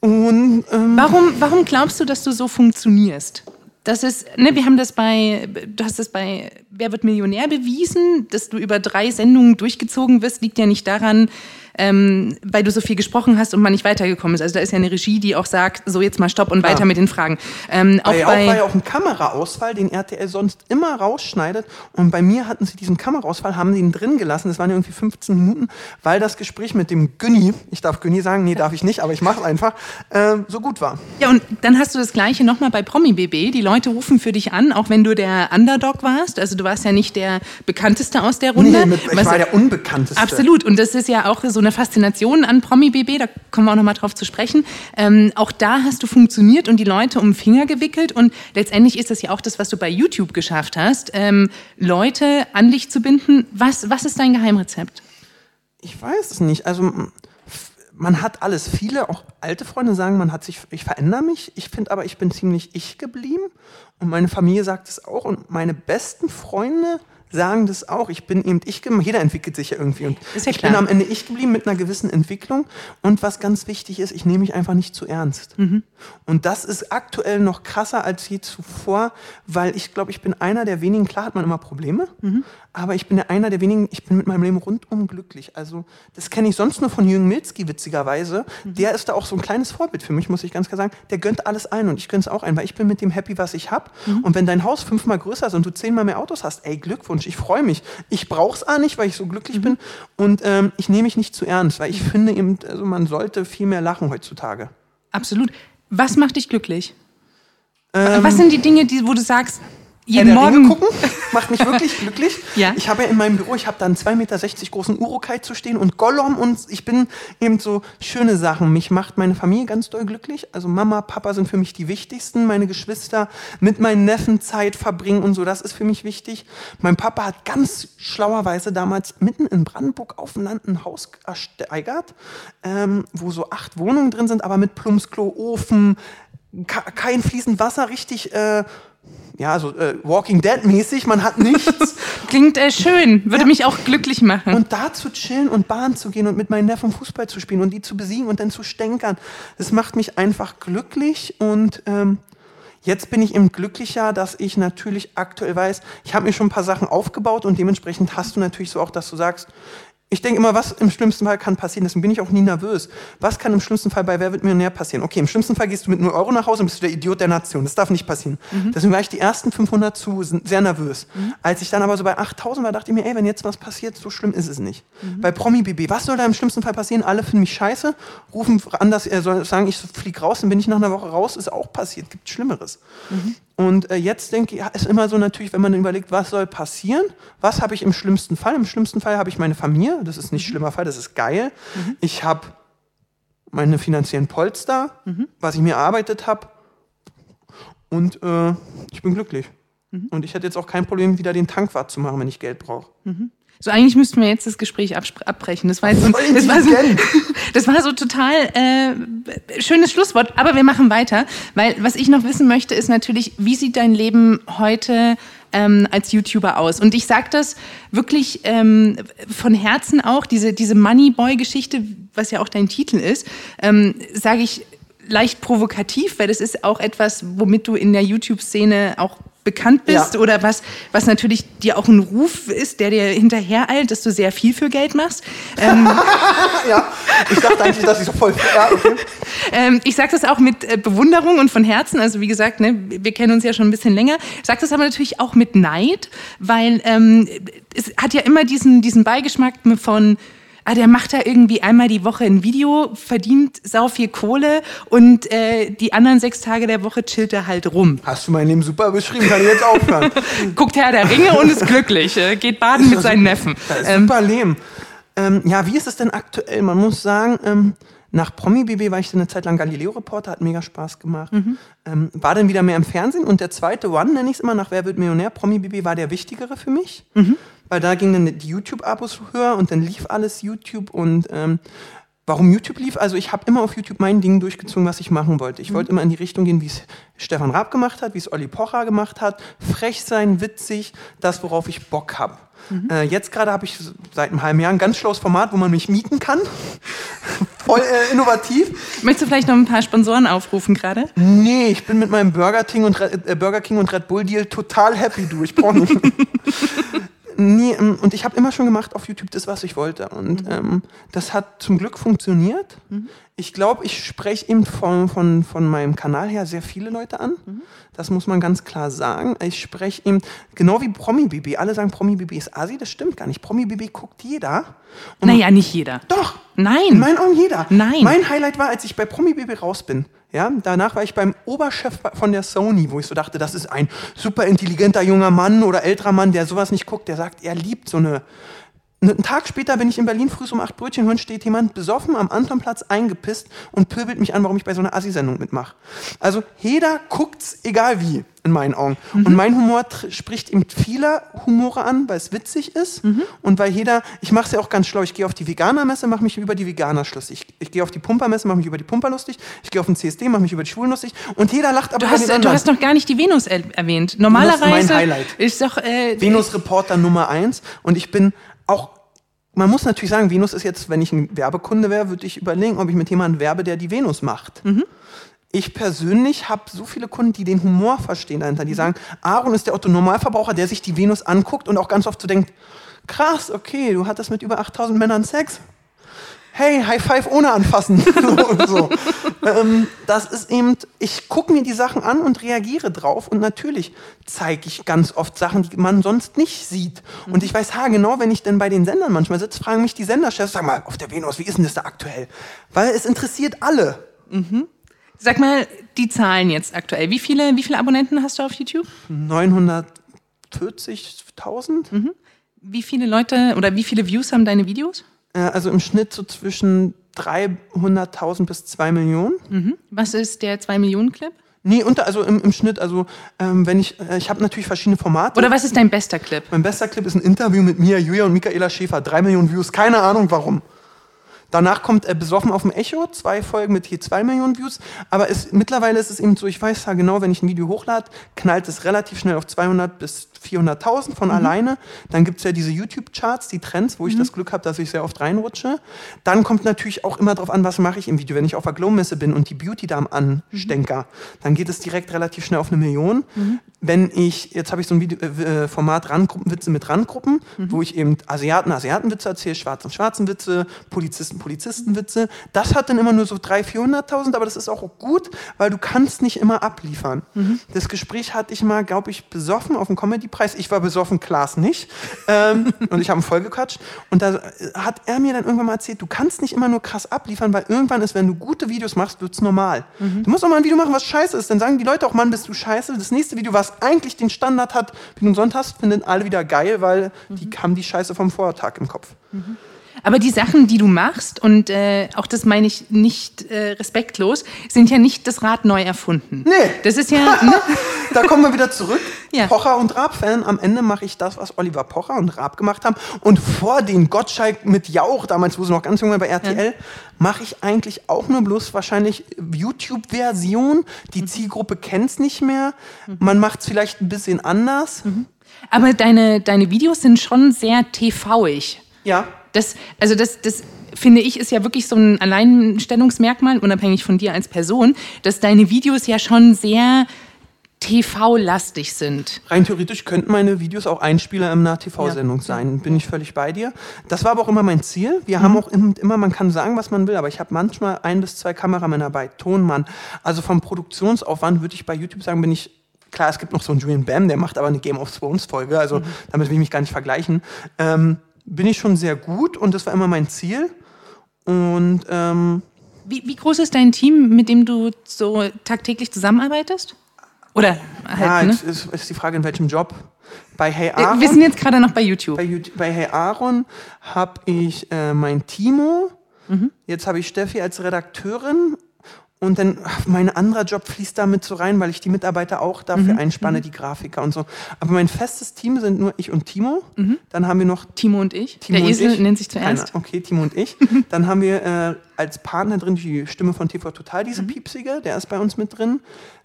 Und, ähm, warum, warum glaubst du, dass du so funktionierst? Das ist, ne, wir haben das bei, du hast das bei Wer wird Millionär bewiesen, dass du über drei Sendungen durchgezogen wirst, liegt ja nicht daran, ähm, weil du so viel gesprochen hast und man nicht weitergekommen ist. Also da ist ja eine Regie, die auch sagt, so jetzt mal stopp und Klar. weiter mit den Fragen. Ähm, auch ja, bei, war ja auch ein Kameraausfall, den RTL sonst immer rausschneidet. Und bei mir hatten sie diesen Kameraausfall, haben sie ihn drin gelassen. Das waren irgendwie 15 Minuten, weil das Gespräch mit dem Günni, ich darf Günni sagen, nee, darf ich nicht, aber ich mache es einfach, äh, so gut war. Ja, und dann hast du das Gleiche nochmal bei Promi BB. Die Leute rufen für dich an, auch wenn du der Underdog warst. Also du warst ja nicht der bekannteste aus der Runde. Nee, mit, ich war der unbekannteste. Absolut. Und das ist ja auch so eine Faszination an Promi BB, da kommen wir auch noch mal drauf zu sprechen. Ähm, auch da hast du funktioniert und die Leute um den Finger gewickelt und letztendlich ist das ja auch das, was du bei YouTube geschafft hast, ähm, Leute an dich zu binden. Was, was ist dein Geheimrezept? Ich weiß es nicht. Also man hat alles. Viele, auch alte Freunde sagen, man hat sich, ich verändere mich. Ich finde aber, ich bin ziemlich ich geblieben. Und meine Familie sagt es auch. Und meine besten Freunde sagen das auch. Ich bin eben ich, jeder entwickelt sich ja irgendwie. Und ja ich bin am Ende ich geblieben mit einer gewissen Entwicklung. Und was ganz wichtig ist, ich nehme mich einfach nicht zu ernst. Mhm. Und das ist aktuell noch krasser als je zuvor, weil ich glaube, ich bin einer der wenigen, klar hat man immer Probleme, mhm. aber ich bin einer der wenigen, ich bin mit meinem Leben rundum glücklich. Also das kenne ich sonst nur von Jürgen Milzki, witzigerweise. Mhm. Der ist da auch so ein kleines Vorbild für mich, muss ich ganz klar sagen. Der gönnt alles ein und ich gönne es auch ein, weil ich bin mit dem happy, was ich habe. Mhm. Und wenn dein Haus fünfmal größer ist und du zehnmal mehr Autos hast, ey, Glückwunsch Glückwunsch. Ich freue mich. Ich brauche es auch nicht, weil ich so glücklich bin. Und ähm, ich nehme mich nicht zu ernst, weil ich finde eben, also man sollte viel mehr lachen heutzutage. Absolut. Was macht dich glücklich? Ähm, Was sind die Dinge, die, wo du sagst, jeden Ringe Morgen gucken macht mich wirklich glücklich. Ja. Ich habe ja in meinem Büro, ich habe da einen 2,60 Meter großen Urukai zu stehen und Gollum und ich bin eben so schöne Sachen. Mich macht meine Familie ganz doll glücklich. Also Mama, Papa sind für mich die wichtigsten. Meine Geschwister mit meinen Neffen Zeit verbringen und so, das ist für mich wichtig. Mein Papa hat ganz schlauerweise damals mitten in Brandenburg auf dem Land ein Haus ersteigert, ähm, wo so acht Wohnungen drin sind, aber mit Plumpsklo, Ofen, kein fließend Wasser, richtig... Äh, ja, so äh, Walking Dead mäßig, man hat nichts. klingt äh, schön, würde Ja. mich auch glücklich machen. und da zu chillen und Bahn zu gehen und mit meinen Neffen Fußball zu spielen und die zu besiegen und dann zu stänkern, das macht mich einfach glücklich und ähm, jetzt bin ich eben glücklicher, dass ich natürlich aktuell weiß, ich habe mir schon ein paar Sachen aufgebaut und dementsprechend hast du natürlich so auch, dass du sagst, ich denke immer, was im schlimmsten Fall kann passieren, deswegen bin ich auch nie nervös. Was kann im schlimmsten Fall bei Wer wird Millionär passieren? Okay, im schlimmsten Fall gehst du mit 0 Euro nach Hause und bist du der Idiot der Nation. Das darf nicht passieren. Deswegen war ich die ersten 500 zu sehr nervös. Als ich dann aber so bei 8000 war, dachte ich mir, ey, wenn jetzt was passiert, so schlimm ist es nicht. Bei Promi BB, was soll da im schlimmsten Fall passieren? Alle finden mich scheiße, rufen an, dass er soll sagen, ich flieg raus, dann bin ich nach einer Woche raus, ist auch passiert, gibt Schlimmeres. Und äh, jetzt denke ich, ja, ist immer so natürlich, wenn man überlegt, was soll passieren, was habe ich im schlimmsten Fall? Im schlimmsten Fall habe ich meine Familie, das ist nicht schlimmer Fall, das ist geil. Ich habe meine finanziellen Polster, was ich mir erarbeitet habe und äh, ich bin glücklich. Und ich hätte jetzt auch kein Problem, wieder den Tankwart zu machen, wenn ich Geld brauche. So, eigentlich müssten wir jetzt das Gespräch abbrechen. Das war, jetzt so, das, war so, das war so total äh, schönes Schlusswort, aber wir machen weiter, weil was ich noch wissen möchte, ist natürlich, wie sieht dein Leben heute ähm, als YouTuber aus? Und ich sage das wirklich ähm, von Herzen auch, diese, diese Moneyboy-Geschichte, was ja auch dein Titel ist, ähm, sage ich leicht provokativ, weil das ist auch etwas, womit du in der YouTube-Szene auch bekannt bist Ja. oder was, was natürlich dir auch ein Ruf ist, der dir hinterhereilt, dass du sehr viel für Geld machst. Ähm, ja, ich dachte eigentlich, dass ich so voll. Ja, okay. ähm, ich sage das auch mit äh, Bewunderung und von Herzen. Also wie gesagt, ne, wir kennen uns ja schon ein bisschen länger. Ich sage das aber natürlich auch mit Neid, weil ähm, es hat ja immer diesen, diesen Beigeschmack von Ah, der macht da irgendwie einmal die Woche ein Video, verdient sau viel Kohle und äh, die anderen sechs Tage der Woche chillt er halt rum. Hast du mein Leben super beschrieben, kann ich jetzt aufhören. Guckt Herr der Ringe und ist glücklich, äh, geht baden mit seinen Neffen. Das ist Ähm, super Leben. Ähm, ja, wie ist es denn aktuell? Man muss sagen, ähm, nach Promi BB war ich eine Zeit lang Galileo-Reporter, hat mega Spaß gemacht. Mhm. Ähm, war dann wieder mehr im Fernsehen und der zweite One, nenne ich es immer, nach Wer wird Millionär, Promi BB war der wichtigere für mich. Mhm. Weil da gingen dann die YouTube-Abos höher und dann lief alles YouTube und ähm, Warum YouTube lief? Also ich habe immer auf YouTube mein Ding durchgezogen, was ich machen wollte. Ich wollte immer in die Richtung gehen, wie es Stefan Raab gemacht hat, wie es Olli Pocher gemacht hat. Frech sein, witzig, das, worauf ich Bock habe. Äh, jetzt gerade habe ich seit einem halben Jahr ein ganz schlaues Format, wo man mich mieten kann. Voll äh, innovativ. möchtest du vielleicht noch ein paar Sponsoren aufrufen gerade? Nee, ich bin mit meinem Burger King und Red, äh, Burger King und Red Bull Deal total happy, du. Ich brauche nicht. nee, ähm, und ich habe immer schon gemacht auf YouTube das, was ich wollte. Und ähm, das hat zum Glück funktioniert. Ich glaube, ich spreche eben von, von, von meinem Kanal her sehr viele Leute an. Das muss man ganz klar sagen. Ich spreche eben, genau wie Promi BB. Alle sagen, Promi BB ist Asi. Das stimmt gar nicht. Promi BB guckt jeder. Und Naja, nicht jeder. doch. Nein. In meinen Augen jeder. Nein. Mein Highlight war, als ich bei Promi BB raus bin. Ja, danach war ich beim Oberchef von der Sony, wo ich so dachte, das ist ein super intelligenter junger Mann oder älterer Mann, der sowas nicht guckt, der sagt, er liebt so eine. Einen Tag später bin ich in Berlin früh um acht Brötchen hören, steht jemand besoffen am Antonplatz eingepisst und pöbelt mich an, warum ich bei so einer Assi-Sendung mitmache. Also jeder guckt's, egal wie, in meinen Augen. Und mein Humor spricht eben viele Humore an, weil es witzig ist und weil jeder, ich mache es ja auch ganz schlau, ich gehe auf die Veganermesse, mache mich über die Veganer lustig. Ich, ich gehe auf die Pumpermesse, mache mich über die Pumper lustig. Ich gehe auf den CSD, mache mich über die Schwulen lustig. Und jeder lacht aber Du hast, du hast noch gar nicht die Venus er erwähnt. Normalerweise mein Highlight. ist doch äh, Venus-Reporter Nummer eins. Und ich bin auch, man muss natürlich sagen, Venus ist jetzt, wenn ich ein Werbekunde wäre, würde ich überlegen, ob ich mit jemandem werbe, der die Venus macht. Ich persönlich habe so viele Kunden, die den Humor verstehen dahinter. Die sagen, Aaron ist der Otto-Normalverbraucher, der sich die Venus anguckt und auch ganz oft so denkt, krass, okay, du hattest mit über 8000 Männern Sex. Hey, High Five ohne anfassen. so, und so. ähm, das ist eben, ich gucke mir die Sachen an und reagiere drauf und natürlich zeige ich ganz oft Sachen, die man sonst nicht sieht. Und ich weiß haargenau, wenn ich denn bei den Sendern manchmal sitze, fragen mich die Senderchefs, sag mal, auf der Venus, wie ist denn das da aktuell? Weil es interessiert alle. Sag mal, die Zahlen jetzt aktuell. Wie viele, wie viele Abonnenten hast du auf YouTube? 940.000. Mhm. Wie viele Leute oder wie viele Views haben deine Videos? Äh, also im Schnitt so zwischen 300.000 bis 2 Millionen. Mhm. Was ist der 2 Millionen Clip? Nee, unter, also im, im Schnitt, also ähm, wenn ich, äh, ich habe natürlich verschiedene Formate. Oder was ist dein bester Clip? Mein bester Clip ist ein Interview mit mir, Julia und Michaela Schäfer, drei Millionen Views, keine Ahnung warum. Danach kommt äh, Besoffen auf dem Echo, zwei Folgen mit hier zwei Millionen Views. Aber es, mittlerweile ist es eben so, ich weiß ja genau, wenn ich ein Video hochlade, knallt es relativ schnell auf 200 bis 400.000 von mhm. alleine. Dann gibt es ja diese YouTube-Charts, die Trends, wo ich mhm. das Glück habe, dass ich sehr oft reinrutsche. Dann kommt natürlich auch immer darauf an, was mache ich im Video. Wenn ich auf der Glow-Messe bin und die Beauty-Damen anstenker, mhm. dann geht es direkt relativ schnell auf eine Million. Mhm. Wenn ich, jetzt habe ich so ein Video, äh, äh, Format Randgruppenwitze mit Randgruppen, mhm. wo ich eben Asiaten, Asiatenwitze erzähle, Schwarzen, Schwarzenwitze, Polizisten, Polizistenwitze. Das hat dann immer nur so 300.000, 400.000, aber das ist auch gut, weil du kannst nicht immer abliefern. Mhm. Das Gespräch hatte ich mal, glaube ich, besoffen auf dem Comedy Preis. Ich war besoffen, Klaas nicht. Ähm, und ich habe ihn vollgequatscht. Und da hat er mir dann irgendwann mal erzählt, du kannst nicht immer nur krass abliefern, weil irgendwann ist, wenn du gute Videos machst, wird es normal. Mhm. Du musst auch mal ein Video machen, was scheiße ist. Dann sagen die Leute auch, Mann, bist du scheiße. Das nächste Video, was eigentlich den Standard hat, wie du sonst hast, finden alle wieder geil, weil mhm. die haben die Scheiße vom Vortag im Kopf. Mhm. Aber die Sachen, die du machst, und äh, auch das meine ich nicht äh, respektlos, sind ja nicht das Rad neu erfunden. Nee. Das ist ja. ne? da kommen wir wieder zurück. Ja. Pocher und Raab-Fan. Am Ende mache ich das, was Oliver Pocher und Raab gemacht haben. Und vor den Gottschalk mit Jauch, damals, wo sie noch ganz jung war bei RTL, ja. mache ich eigentlich auch nur bloß wahrscheinlich YouTube-Version. Die mhm. Zielgruppe kennt es nicht mehr. Mhm. Man macht es vielleicht ein bisschen anders. Mhm. Aber deine, deine Videos sind schon sehr TV-ig. Ja. Das, also das, das finde ich, ist ja wirklich so ein Alleinstellungsmerkmal, unabhängig von dir als Person, dass deine Videos ja schon sehr TV-lastig sind. Rein theoretisch könnten meine Videos auch Einspieler in einer TV-Sendung ja. sein. Bin ich völlig bei dir. Das war aber auch immer mein Ziel. Wir mhm. haben auch immer, man kann sagen, was man will, aber ich habe manchmal ein bis zwei Kameramänner bei, Tonmann. Also vom Produktionsaufwand würde ich bei YouTube sagen, bin ich Klar, es gibt noch so einen Julian Bam, der macht aber eine Game of Thrones Folge, also mhm. damit will ich mich gar nicht vergleichen. Ähm, bin ich schon sehr gut und das war immer mein Ziel. Und ähm, wie, wie groß ist dein Team, mit dem du so tagtäglich zusammenarbeitest? Oder halt, ja, ne? ist, ist die Frage, in welchem Job. Bei Hey Aaron. Wir sind jetzt gerade noch bei YouTube. Bei, bei Hey Aaron habe ich äh, mein Timo. Mhm. Jetzt habe ich Steffi als Redakteurin und dann, mein anderer Job fließt damit so rein, weil ich die Mitarbeiter auch dafür mhm. einspanne, mhm. die Grafiker und so. Aber mein festes Team sind nur ich und Timo. Mhm. Dann haben wir noch. Timo und ich. Timo Der Esel ich. nennt sich zuerst. Keiner. Okay, Timo und ich. Dann haben wir äh, als Partner drin die Stimme von TV Total, diese mhm. Piepsige, der ist bei uns mit drin.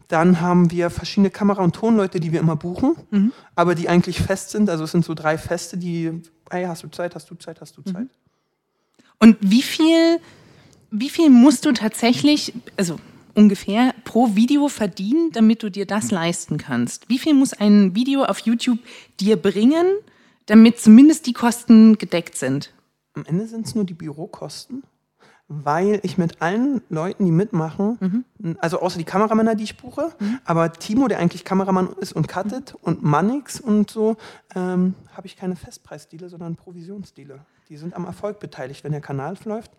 Dann haben wir verschiedene Kamera- und Tonleute, die wir immer buchen, mhm. aber die eigentlich fest sind. Also es sind so drei Feste, die, hey, hast du Zeit, hast du Zeit, hast du Zeit. Und wie viel, wie viel musst du tatsächlich, also ungefähr pro Video verdienen, damit du dir das leisten kannst? Wie viel muss ein Video auf YouTube dir bringen, damit zumindest die Kosten gedeckt sind? Am Ende sind es nur die Bürokosten, weil ich mit allen Leuten, die mitmachen, mhm. also außer die Kameramänner, die ich buche, mhm. aber Timo, der eigentlich Kameramann ist und cuttet, mhm. und Mannix und so, ähm, habe ich keine Festpreisdeale, sondern Provisionsdeale. Die sind am Erfolg beteiligt, wenn der Kanal läuft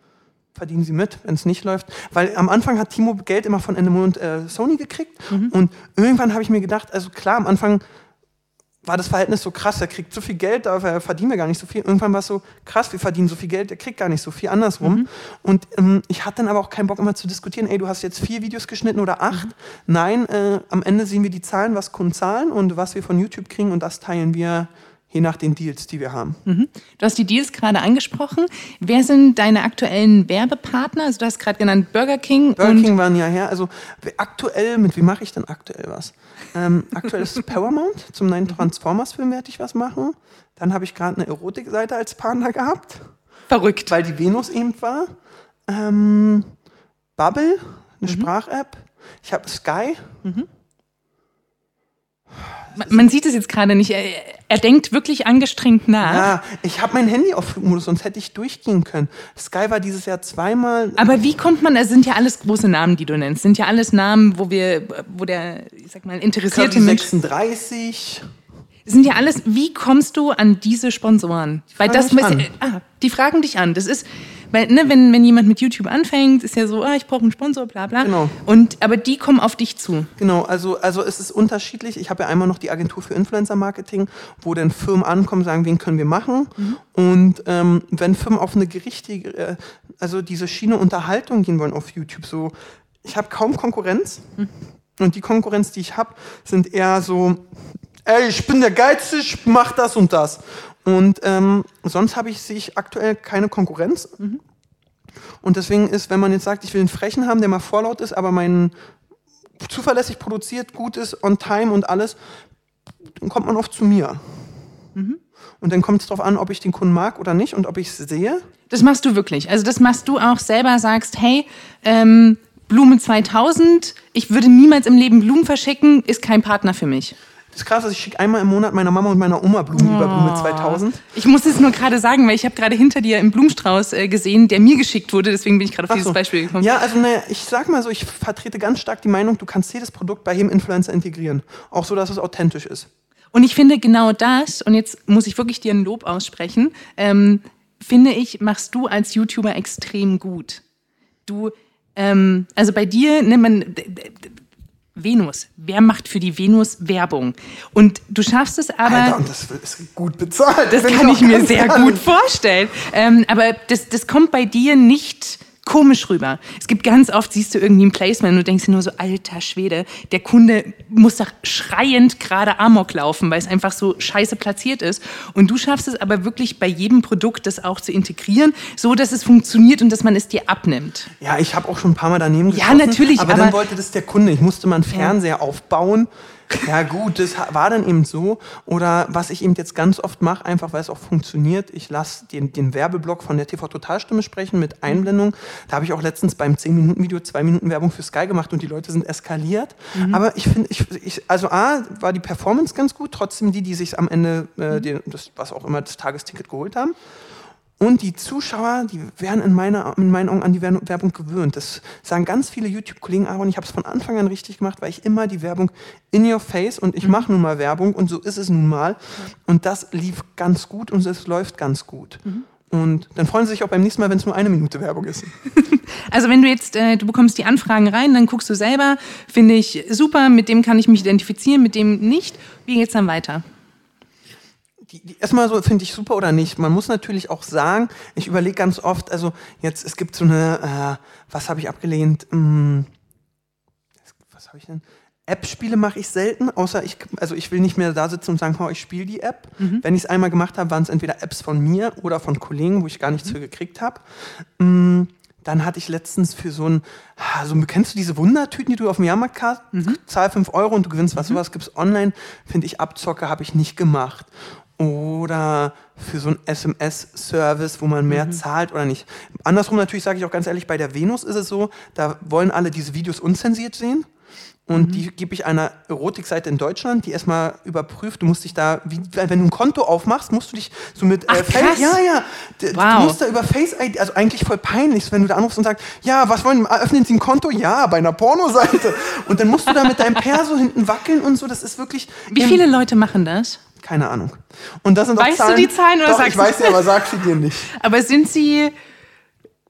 verdienen sie mit, wenn es nicht läuft. Weil am Anfang hat Timo Geld immer von Endemol und äh, Sony gekriegt. Mhm. Und irgendwann habe ich mir gedacht, also klar, am Anfang war das Verhältnis so krass, er kriegt so viel Geld, aber verdienen wir gar nicht so viel. Irgendwann war es so krass, wir verdienen so viel Geld, der kriegt gar nicht so viel, andersrum. Mhm. Und ähm, ich hatte dann aber auch keinen Bock immer zu diskutieren, ey, du hast jetzt vier Videos geschnitten oder acht. Mhm. Nein, äh, am Ende sehen wir die Zahlen, was Kunden zahlen und was wir von YouTube kriegen und das teilen wir je nach den Deals, die wir haben. Mhm. Du hast die Deals gerade angesprochen. Wer sind deine aktuellen Werbepartner? Also du hast gerade genannt Burger King. Burger King waren ja her. Also aktuell, mit wie mache ich denn aktuell was? Ähm, aktuell ist es Paramount. Zum neuen Transformers-Film werde ich was machen. Dann habe ich gerade eine Erotikseite als Partner gehabt. Verrückt. Weil die Venus eben war. Ähm, Bubble, eine mhm. Sprach-App. Ich habe Sky. Mhm. Man sieht es jetzt gerade nicht. Er, er, denkt wirklich angestrengt nach. Ja, ich habe mein Handy auf Flugmodus, sonst hätte ich durchgehen können. Sky war dieses Jahr zweimal. Aber wie kommt man, es sind ja alles große Namen, die du nennst. Sind ja alles Namen, wo wir, wo der, ich sag mal, interessierte Mensch. 36. Sind ja alles, wie kommst du an diese Sponsoren? Die Weil das, ah, die fragen dich an. Das ist, Weil, ne, wenn, wenn jemand mit YouTube anfängt, ist ja so, ah, ich brauche einen Sponsor, bla bla. Genau. Und, aber die kommen auf dich zu. Genau, also, also es ist unterschiedlich. Ich habe ja einmal noch die Agentur für Influencer-Marketing, wo dann Firmen ankommen, sagen, wen können wir machen. Mhm. Und ähm, wenn Firmen auf eine gerichtige, äh, also diese Schiene Unterhaltung gehen wollen auf YouTube, so, ich habe kaum Konkurrenz. Mhm. Und die Konkurrenz, die ich habe, sind eher so, ey, ich bin der Geizige, ich mach das und das. Und ähm, sonst habe ich, sehe ich aktuell keine Konkurrenz. Und deswegen ist, wenn man jetzt sagt, ich will einen Frechen haben, der mal vorlaut ist, aber mein zuverlässig produziert, gut ist, on time und alles, dann kommt man oft zu mir. Und dann kommt es darauf an, ob ich den Kunden mag oder nicht und ob ich es sehe. Das machst du wirklich. Also das machst du auch selber, sagst, hey, ähm, Blume 2000, ich würde niemals im Leben Blumen verschicken, ist kein Partner für mich. Das ist krass, also ich schicke einmal im Monat meiner Mama und meiner Oma Blumen über Blume 2000. Ich muss es nur gerade sagen, weil ich habe gerade hinter dir einen Blumenstrauß äh, gesehen, der mir geschickt wurde, deswegen bin ich gerade auf Ach dieses so. Beispiel gekommen. Ja, also ne, ich sag mal so, ich vertrete ganz stark die Meinung, du kannst jedes Produkt bei jedem Influencer integrieren. Auch so, dass es authentisch ist. Und ich finde genau das, und jetzt muss ich wirklich dir ein Lob aussprechen, ähm, finde ich, machst du als YouTuber extrem gut. Du, ähm, also bei dir, ne, man, Venus, wer macht für die Venus Werbung? Und du schaffst es aber. Alter, und das ist gut bezahlt. Das kann ich mir sehr ehrlich. gut vorstellen. Ähm, aber das, das kommt bei dir nicht komisch rüber. Es gibt ganz oft, siehst du irgendwie ein Placement und du denkst dir nur so, alter Schwede, der Kunde muss doch schreiend gerade Amok laufen, weil es einfach so scheiße platziert ist. Und du schaffst es aber wirklich bei jedem Produkt, das auch zu integrieren, so dass es funktioniert und dass man es dir abnimmt. Ja, ich habe auch schon ein paar Mal daneben Ja, geschossen. natürlich, Aber, dann aber- wollte das der Kunde. Ich musste mal einen Fernseher aufbauen. Ja gut, das war dann eben so. Oder was ich eben jetzt ganz oft mache, einfach weil es auch funktioniert, ich lasse den, den Werbeblock von der TV-Totalstimme sprechen mit Einblendung. Da habe ich auch letztens beim 10-Minuten-Video 2 Minuten Werbung für Sky gemacht und die Leute sind eskaliert. Aber ich finde, ich, ich, also A, war die Performance ganz gut, trotzdem die, die sich am Ende, äh, den, das, was auch immer, das Tagesticket geholt haben. Und die Zuschauer, die werden in, meiner, in meinen Augen an die Wer- Werbung gewöhnt. Das sagen ganz viele YouTube-Kollegen, Aaron, ich habe es von Anfang an richtig gemacht, weil ich immer die Werbung in your face und ich mache nun mal Werbung und so ist es nun mal. Und das lief ganz gut und es läuft ganz gut. Und dann freuen sie sich auch beim nächsten Mal, wenn es nur eine Minute Werbung ist. Also wenn du jetzt, äh, du bekommst die Anfragen rein, dann guckst du selber, finde ich super, mit dem kann ich mich identifizieren, mit dem nicht. Wie geht's dann weiter? Die, die erstmal so finde ich super oder nicht. Man muss natürlich auch sagen, ich überlege ganz oft, also jetzt, es gibt so eine, äh, was habe ich abgelehnt? Hm, was habe ich denn? App-Spiele mache ich selten, außer ich, also ich will nicht mehr da sitzen und sagen, oh, ich spiele die App. Wenn ich es einmal gemacht habe, waren es entweder Apps von mir oder von Kollegen, wo ich gar nichts für gekriegt habe. Mm, Dann hatte ich letztens für so ein, so, kennst du diese Wundertüten, die du auf dem Jahrmarkt hast? Zahl 5 Euro und du gewinnst was, sowas gibt's online. Finde ich, Abzocke habe ich nicht gemacht. Oder für so einen SMS-Service, wo man mehr zahlt oder nicht. Andersrum natürlich sage ich auch ganz ehrlich, bei der Venus ist es so, da wollen alle diese Videos unzensiert sehen. Und die gebe ich einer Erotikseite in Deutschland, die erstmal überprüft. Du musst dich da, wie, wenn du ein Konto aufmachst, musst du dich so mit Ach, äh, Face, ja, ja, Wow. du musst da über Face ID, also eigentlich voll peinlich, wenn du da anrufst und sagst, ja, was wollen, öffnen Sie ein Konto? Ja, bei einer Pornoseite. Und dann musst du da mit deinem Perso hinten wackeln und so. Das ist wirklich. Wie viele Leute machen das? Keine Ahnung. Und das sind Weißt du Zahlen, die Zahlen oder Doch, sagst ich du- weiß sie, aber sag sie dir nicht. Aber sind sie,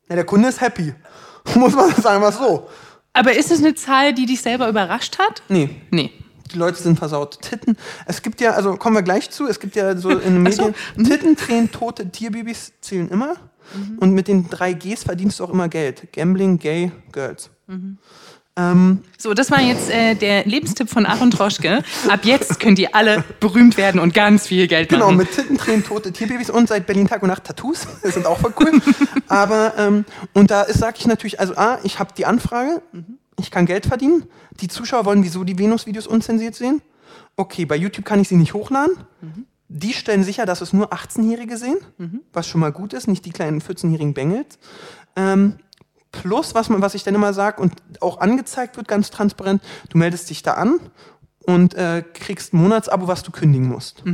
Ja, der Kunde ist happy. Muss man sagen, was so. aber ist es eine Zahl, die dich selber überrascht hat? Nee, Nee. Die Leute sind versaut. Titten. Es gibt ja, also kommen wir gleich zu, es gibt ja so in den Ach so. Medien, Titten, Tränen, tote Tierbabys zählen immer. Und mit den drei Gs verdienst du auch immer Geld. Gambling, Gay, Girls. Ähm, So, das war jetzt äh, der Lebenstipp von Aaron Troschke. Ab jetzt könnt ihr alle berühmt werden und ganz viel Geld genau, machen. mit Titten, Tränen, tote Tierbabys und seit Berlin Tag und Nacht Tattoos. Das sind auch voll cool. Aber, ähm, und da sage ich natürlich, also A, ich habe die Anfrage, ich kann Geld verdienen. Die Zuschauer wollen wieso die Venus-Videos unzensiert sehen. Okay, bei YouTube kann ich sie nicht hochladen. Die stellen sicher, dass es nur 18-Jährige sehen, was schon mal gut ist, nicht die kleinen 14-jährigen Bengels. Ähm, plus, was, man, was ich dann immer sage und auch angezeigt wird, ganz transparent, du meldest dich da an und äh, kriegst ein Monatsabo, was du kündigen musst.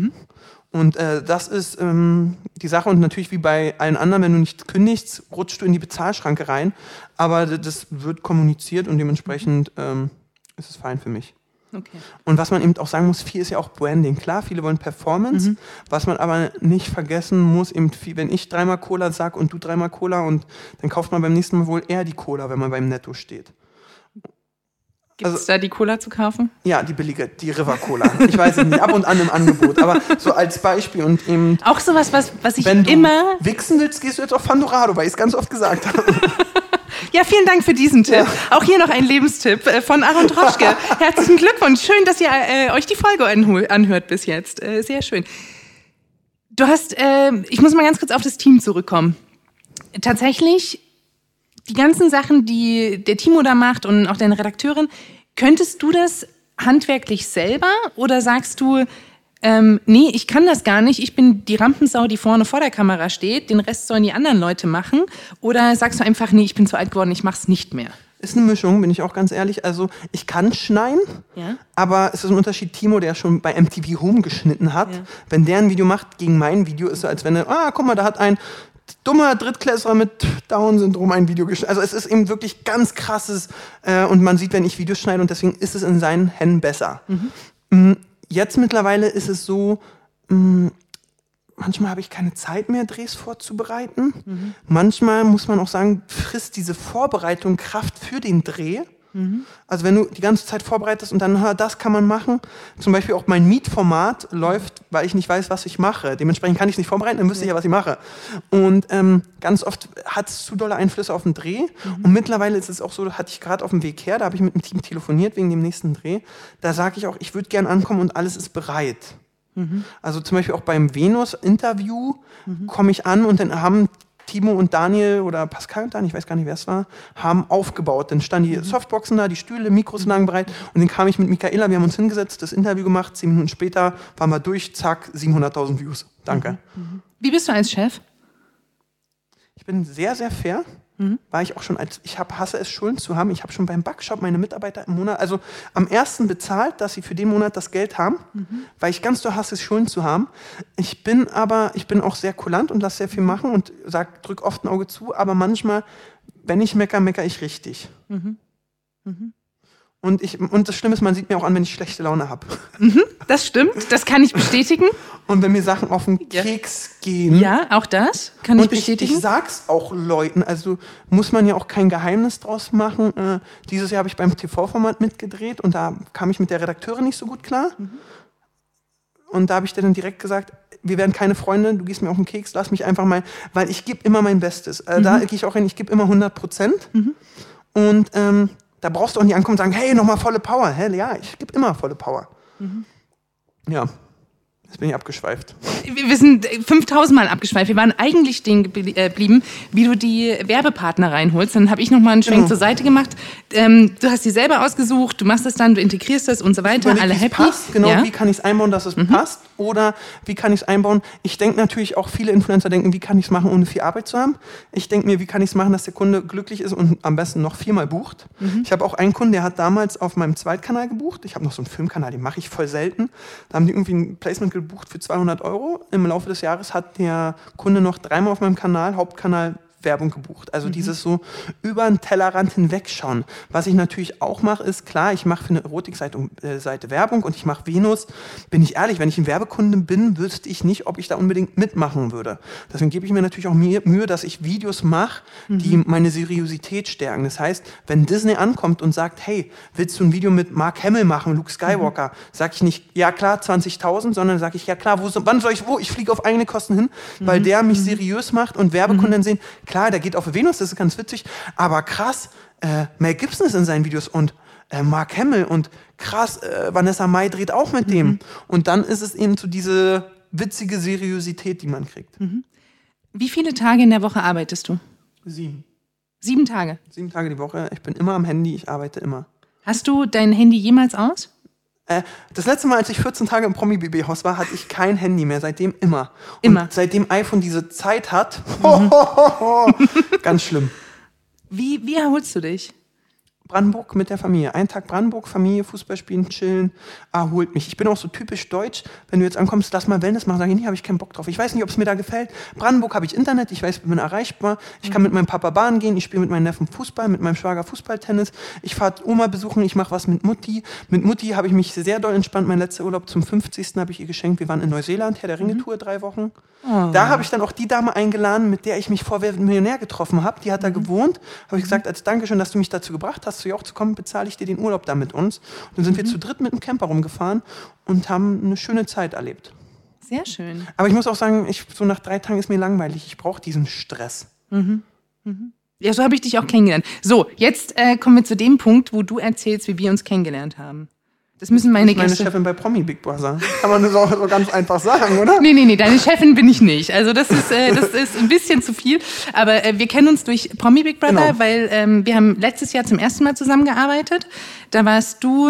Und äh, das ist ähm, die Sache und natürlich wie bei allen anderen, wenn du nicht kündigst, rutschst du in die Bezahlschranke rein. Aber das wird kommuniziert und dementsprechend ähm, ist es fein für mich. Okay. Und was man eben auch sagen muss, viel ist ja auch Branding. Klar, viele wollen Performance, was man aber nicht vergessen muss, eben viel, wenn ich dreimal Cola sag und du dreimal Cola und dann kauft man beim nächsten Mal wohl eher die Cola, wenn man beim Netto steht. Gibt es da die Cola zu kaufen? Ja, die billige, die River Cola. Ich weiß es nicht, ab und an im Angebot, aber so als Beispiel und eben, Auch sowas, was, was ich wenn du immer. wichsen willst, gehst du jetzt auf Pandorado, weil ich es ganz oft gesagt habe. Ja, vielen Dank für diesen Tipp. Auch hier noch ein Lebenstipp äh, von Aaron Troschke. Herzlichen Glückwunsch. Schön, dass ihr äh, euch die Folge anhört bis jetzt. Äh, sehr schön. Du hast, äh, ich muss mal ganz kurz auf das Team zurückkommen. Tatsächlich, die ganzen Sachen, die der Timo da macht und auch deine Redakteurin, könntest du das handwerklich selber oder sagst du, ähm, nee, ich kann das gar nicht. Ich bin die Rampensau, die vorne vor der Kamera steht. Den Rest sollen die anderen Leute machen. Oder sagst du einfach, nee, ich bin zu alt geworden, ich mach's nicht mehr. Ist eine Mischung, bin ich auch ganz ehrlich. Also ich kann schneiden, Ja. aber es ist ein Unterschied. Timo, der schon bei MTV Home geschnitten hat, Ja. wenn der ein Video macht gegen mein Video, ist so, als wenn er, ah, guck mal, da hat ein dummer Drittklässler mit Down-Syndrom ein Video geschnitten. Also es ist eben wirklich ganz krasses äh, und man sieht, wenn ich Videos schneide und deswegen ist es in seinen Händen besser. Mm, Jetzt mittlerweile ist es so, mm, manchmal habe ich keine Zeit mehr, Drehs vorzubereiten. Manchmal muss man auch sagen, frisst diese Vorbereitung Kraft für den Dreh. Also wenn du die ganze Zeit vorbereitest und dann, das kann man machen. Zum Beispiel auch mein Mietformat läuft, weil ich nicht weiß, was ich mache. Dementsprechend kann ich es nicht vorbereiten, dann wüsste ich ja, was ich mache. Und ähm, ganz oft hat es zu dolle Einflüsse auf den Dreh. Und mittlerweile ist es auch so, hatte ich gerade auf dem Weg her, da habe ich mit dem Team telefoniert wegen dem nächsten Dreh. Da sage ich auch, ich würde gern ankommen und alles ist bereit. Also zum Beispiel auch beim Venus-Interview komme ich an und dann haben Timo und Daniel oder Pascal und Daniel, ich weiß gar nicht, wer es war, haben aufgebaut. Dann standen die Softboxen da, die Stühle, Mikros lagen bereit und dann kam ich mit Michaela, wir haben uns hingesetzt, das Interview gemacht, zehn Minuten später waren wir durch, zack, 700.000 Views. Danke. Wie bist du als Chef? Ich bin sehr, sehr fair. War ich auch schon als, ich hab, hasse es, Schulden zu haben. Ich habe schon beim Backshop meine Mitarbeiter im Monat, also am ersten bezahlt, dass sie für den Monat das Geld haben, weil ich ganz so hasse es, Schulden zu haben. Ich bin aber, ich bin auch sehr kulant und lasse sehr viel machen und sag, drück oft ein Auge zu, aber manchmal, wenn ich mecker, mecker ich richtig. Und, ich, und das Schlimme ist, man sieht mir auch an, wenn ich schlechte Laune habe. Das stimmt, das kann ich bestätigen. Und wenn mir Sachen auf den Ja. Keks gehen. Ja, auch das kann ich Und ich, bestätigen. ich sag's auch Leuten, also muss man ja auch kein Geheimnis draus machen. Äh, dieses Jahr habe ich beim TV-Format mitgedreht und da kam ich mit der Redakteurin nicht so gut klar. Und da habe ich dir dann direkt gesagt, wir werden keine Freunde, du gehst mir auf den Keks, lass mich einfach mal, weil ich gebe immer mein Bestes. Äh, Da gehe ich auch hin, ich gebe immer 100 Prozent. Und ähm, da brauchst du auch nicht ankommen und sagen, hey, nochmal volle Power. Hä, ja, ich gebe immer volle Power. Ja, jetzt bin ich abgeschweift. wir sind 5000 Mal abgeschweift. Wir waren eigentlich stehen äh, geblieben, wie du die Werbepartner reinholst. Dann habe ich noch mal einen Schwenk Genau. zur Seite gemacht. Ähm, du hast die selber ausgesucht, du machst das dann, du integrierst das und so weiter. überlege, Alle happy. Passt, genau, ja? Mhm. wie kann ich es einbauen, dass es passt? Oder wie kann ich es einbauen? Ich denke natürlich auch, viele Influencer denken, wie kann ich es machen, ohne viel Arbeit zu haben? Ich denke mir, wie kann ich es machen, dass der Kunde glücklich ist und am besten noch viermal bucht? Mhm. Ich habe auch einen Kunden, der hat damals auf meinem Zweitkanal gebucht. Ich habe noch so einen Filmkanal, den mache ich voll selten. Da haben die irgendwie ein Placement gebucht für 200 Euro. Im Laufe des Jahres hat der Kunde noch dreimal auf meinem Kanal, Hauptkanal, Werbung gebucht. Also dieses so über den Tellerrand hinwegschauen. Was ich natürlich auch mache, ist klar, ich mache für eine Erotikseite äh, Seite Werbung und ich mache Venus. Bin ich ehrlich, wenn ich ein Werbekunde bin, wüsste ich nicht, ob ich da unbedingt mitmachen würde. Deswegen gebe ich mir natürlich auch Mühe, dass ich Videos mache, die meine Seriosität stärken. Das heißt, wenn Disney ankommt und sagt, hey, willst du ein Video mit Mark Hamill machen, Luke Skywalker, sage ich nicht, ja klar, 20.000, sondern sage ich, ja klar, wo, wann soll ich wo? Ich fliege auf eigene Kosten hin, weil der mich seriös macht und Werbekunden sehen, klar, der geht auf Venus, das ist ganz witzig, aber krass, äh, Mel Gibson ist in seinen Videos und äh, Mark Hamill und krass, äh, Vanessa Mai dreht auch mit dem. Und dann ist es eben so diese witzige Seriosität, die man kriegt. Wie viele Tage in der Woche arbeitest du? Sieben. Sieben Tage. Sieben Tage die Woche. Ich bin immer am Handy, ich arbeite immer. Hast du dein Handy jemals aus? Äh, das letzte Mal, als ich 14 Tage im Promi-BB-Haus war, hatte ich kein Handy mehr. Seitdem immer. Immer. Und seitdem iPhone diese Zeit hat, ganz schlimm. Wie, wie erholst du dich? Brandenburg mit der Familie. Ein Tag Brandenburg, Familie, Fußball spielen, chillen, erholt mich. Ich bin auch so typisch deutsch. Wenn du jetzt ankommst, lass mal Wellness machen, sage ich, nee, habe ich keinen Bock drauf. Ich weiß nicht, ob es mir da gefällt. Brandenburg habe ich Internet, ich weiß, bin erreichbar. Ich kann mit meinem Papa Bahn gehen, ich spiele mit meinem Neffen Fußball, mit meinem Schwager Fußballtennis. Ich fahre Oma besuchen, ich mache was mit Mutti. Mit Mutti habe ich mich sehr doll entspannt. Mein letzter Urlaub zum 50. habe ich ihr geschenkt. Wir waren in Neuseeland, Herr der Ringe-Tour, drei Wochen. Oh. Da habe ich dann auch die Dame eingeladen, mit der ich mich vor Millionär getroffen habe. Die hat da mhm. gewohnt. Habe ich gesagt, als Dankeschön, dass du mich dazu gebracht hast, zu auch zu kommen, bezahlt zahle ich dir den Urlaub da mit uns. Und dann sind mhm. wir zu dritt mit dem Camper rumgefahren und haben eine schöne Zeit erlebt. Sehr schön. Aber ich muss auch sagen, ich, so nach drei Tagen ist mir langweilig. Ich brauche diesen Stress. Mhm. Mhm. Ja, so habe ich dich auch kennengelernt. So, jetzt äh, kommen wir zu dem Punkt, wo du erzählst, wie wir uns kennengelernt haben. Das müssen meine Gäste. meine Chefin bei Promi Big Brother. Kann man das auch so ganz einfach sagen, oder? Nee, nee, nee, deine Chefin bin ich nicht. Also das ist, äh, das ist ein bisschen zu viel. Aber äh, wir kennen uns durch Promi Big Brother, genau. weil ähm, wir haben letztes Jahr zum ersten Mal zusammengearbeitet. Da warst du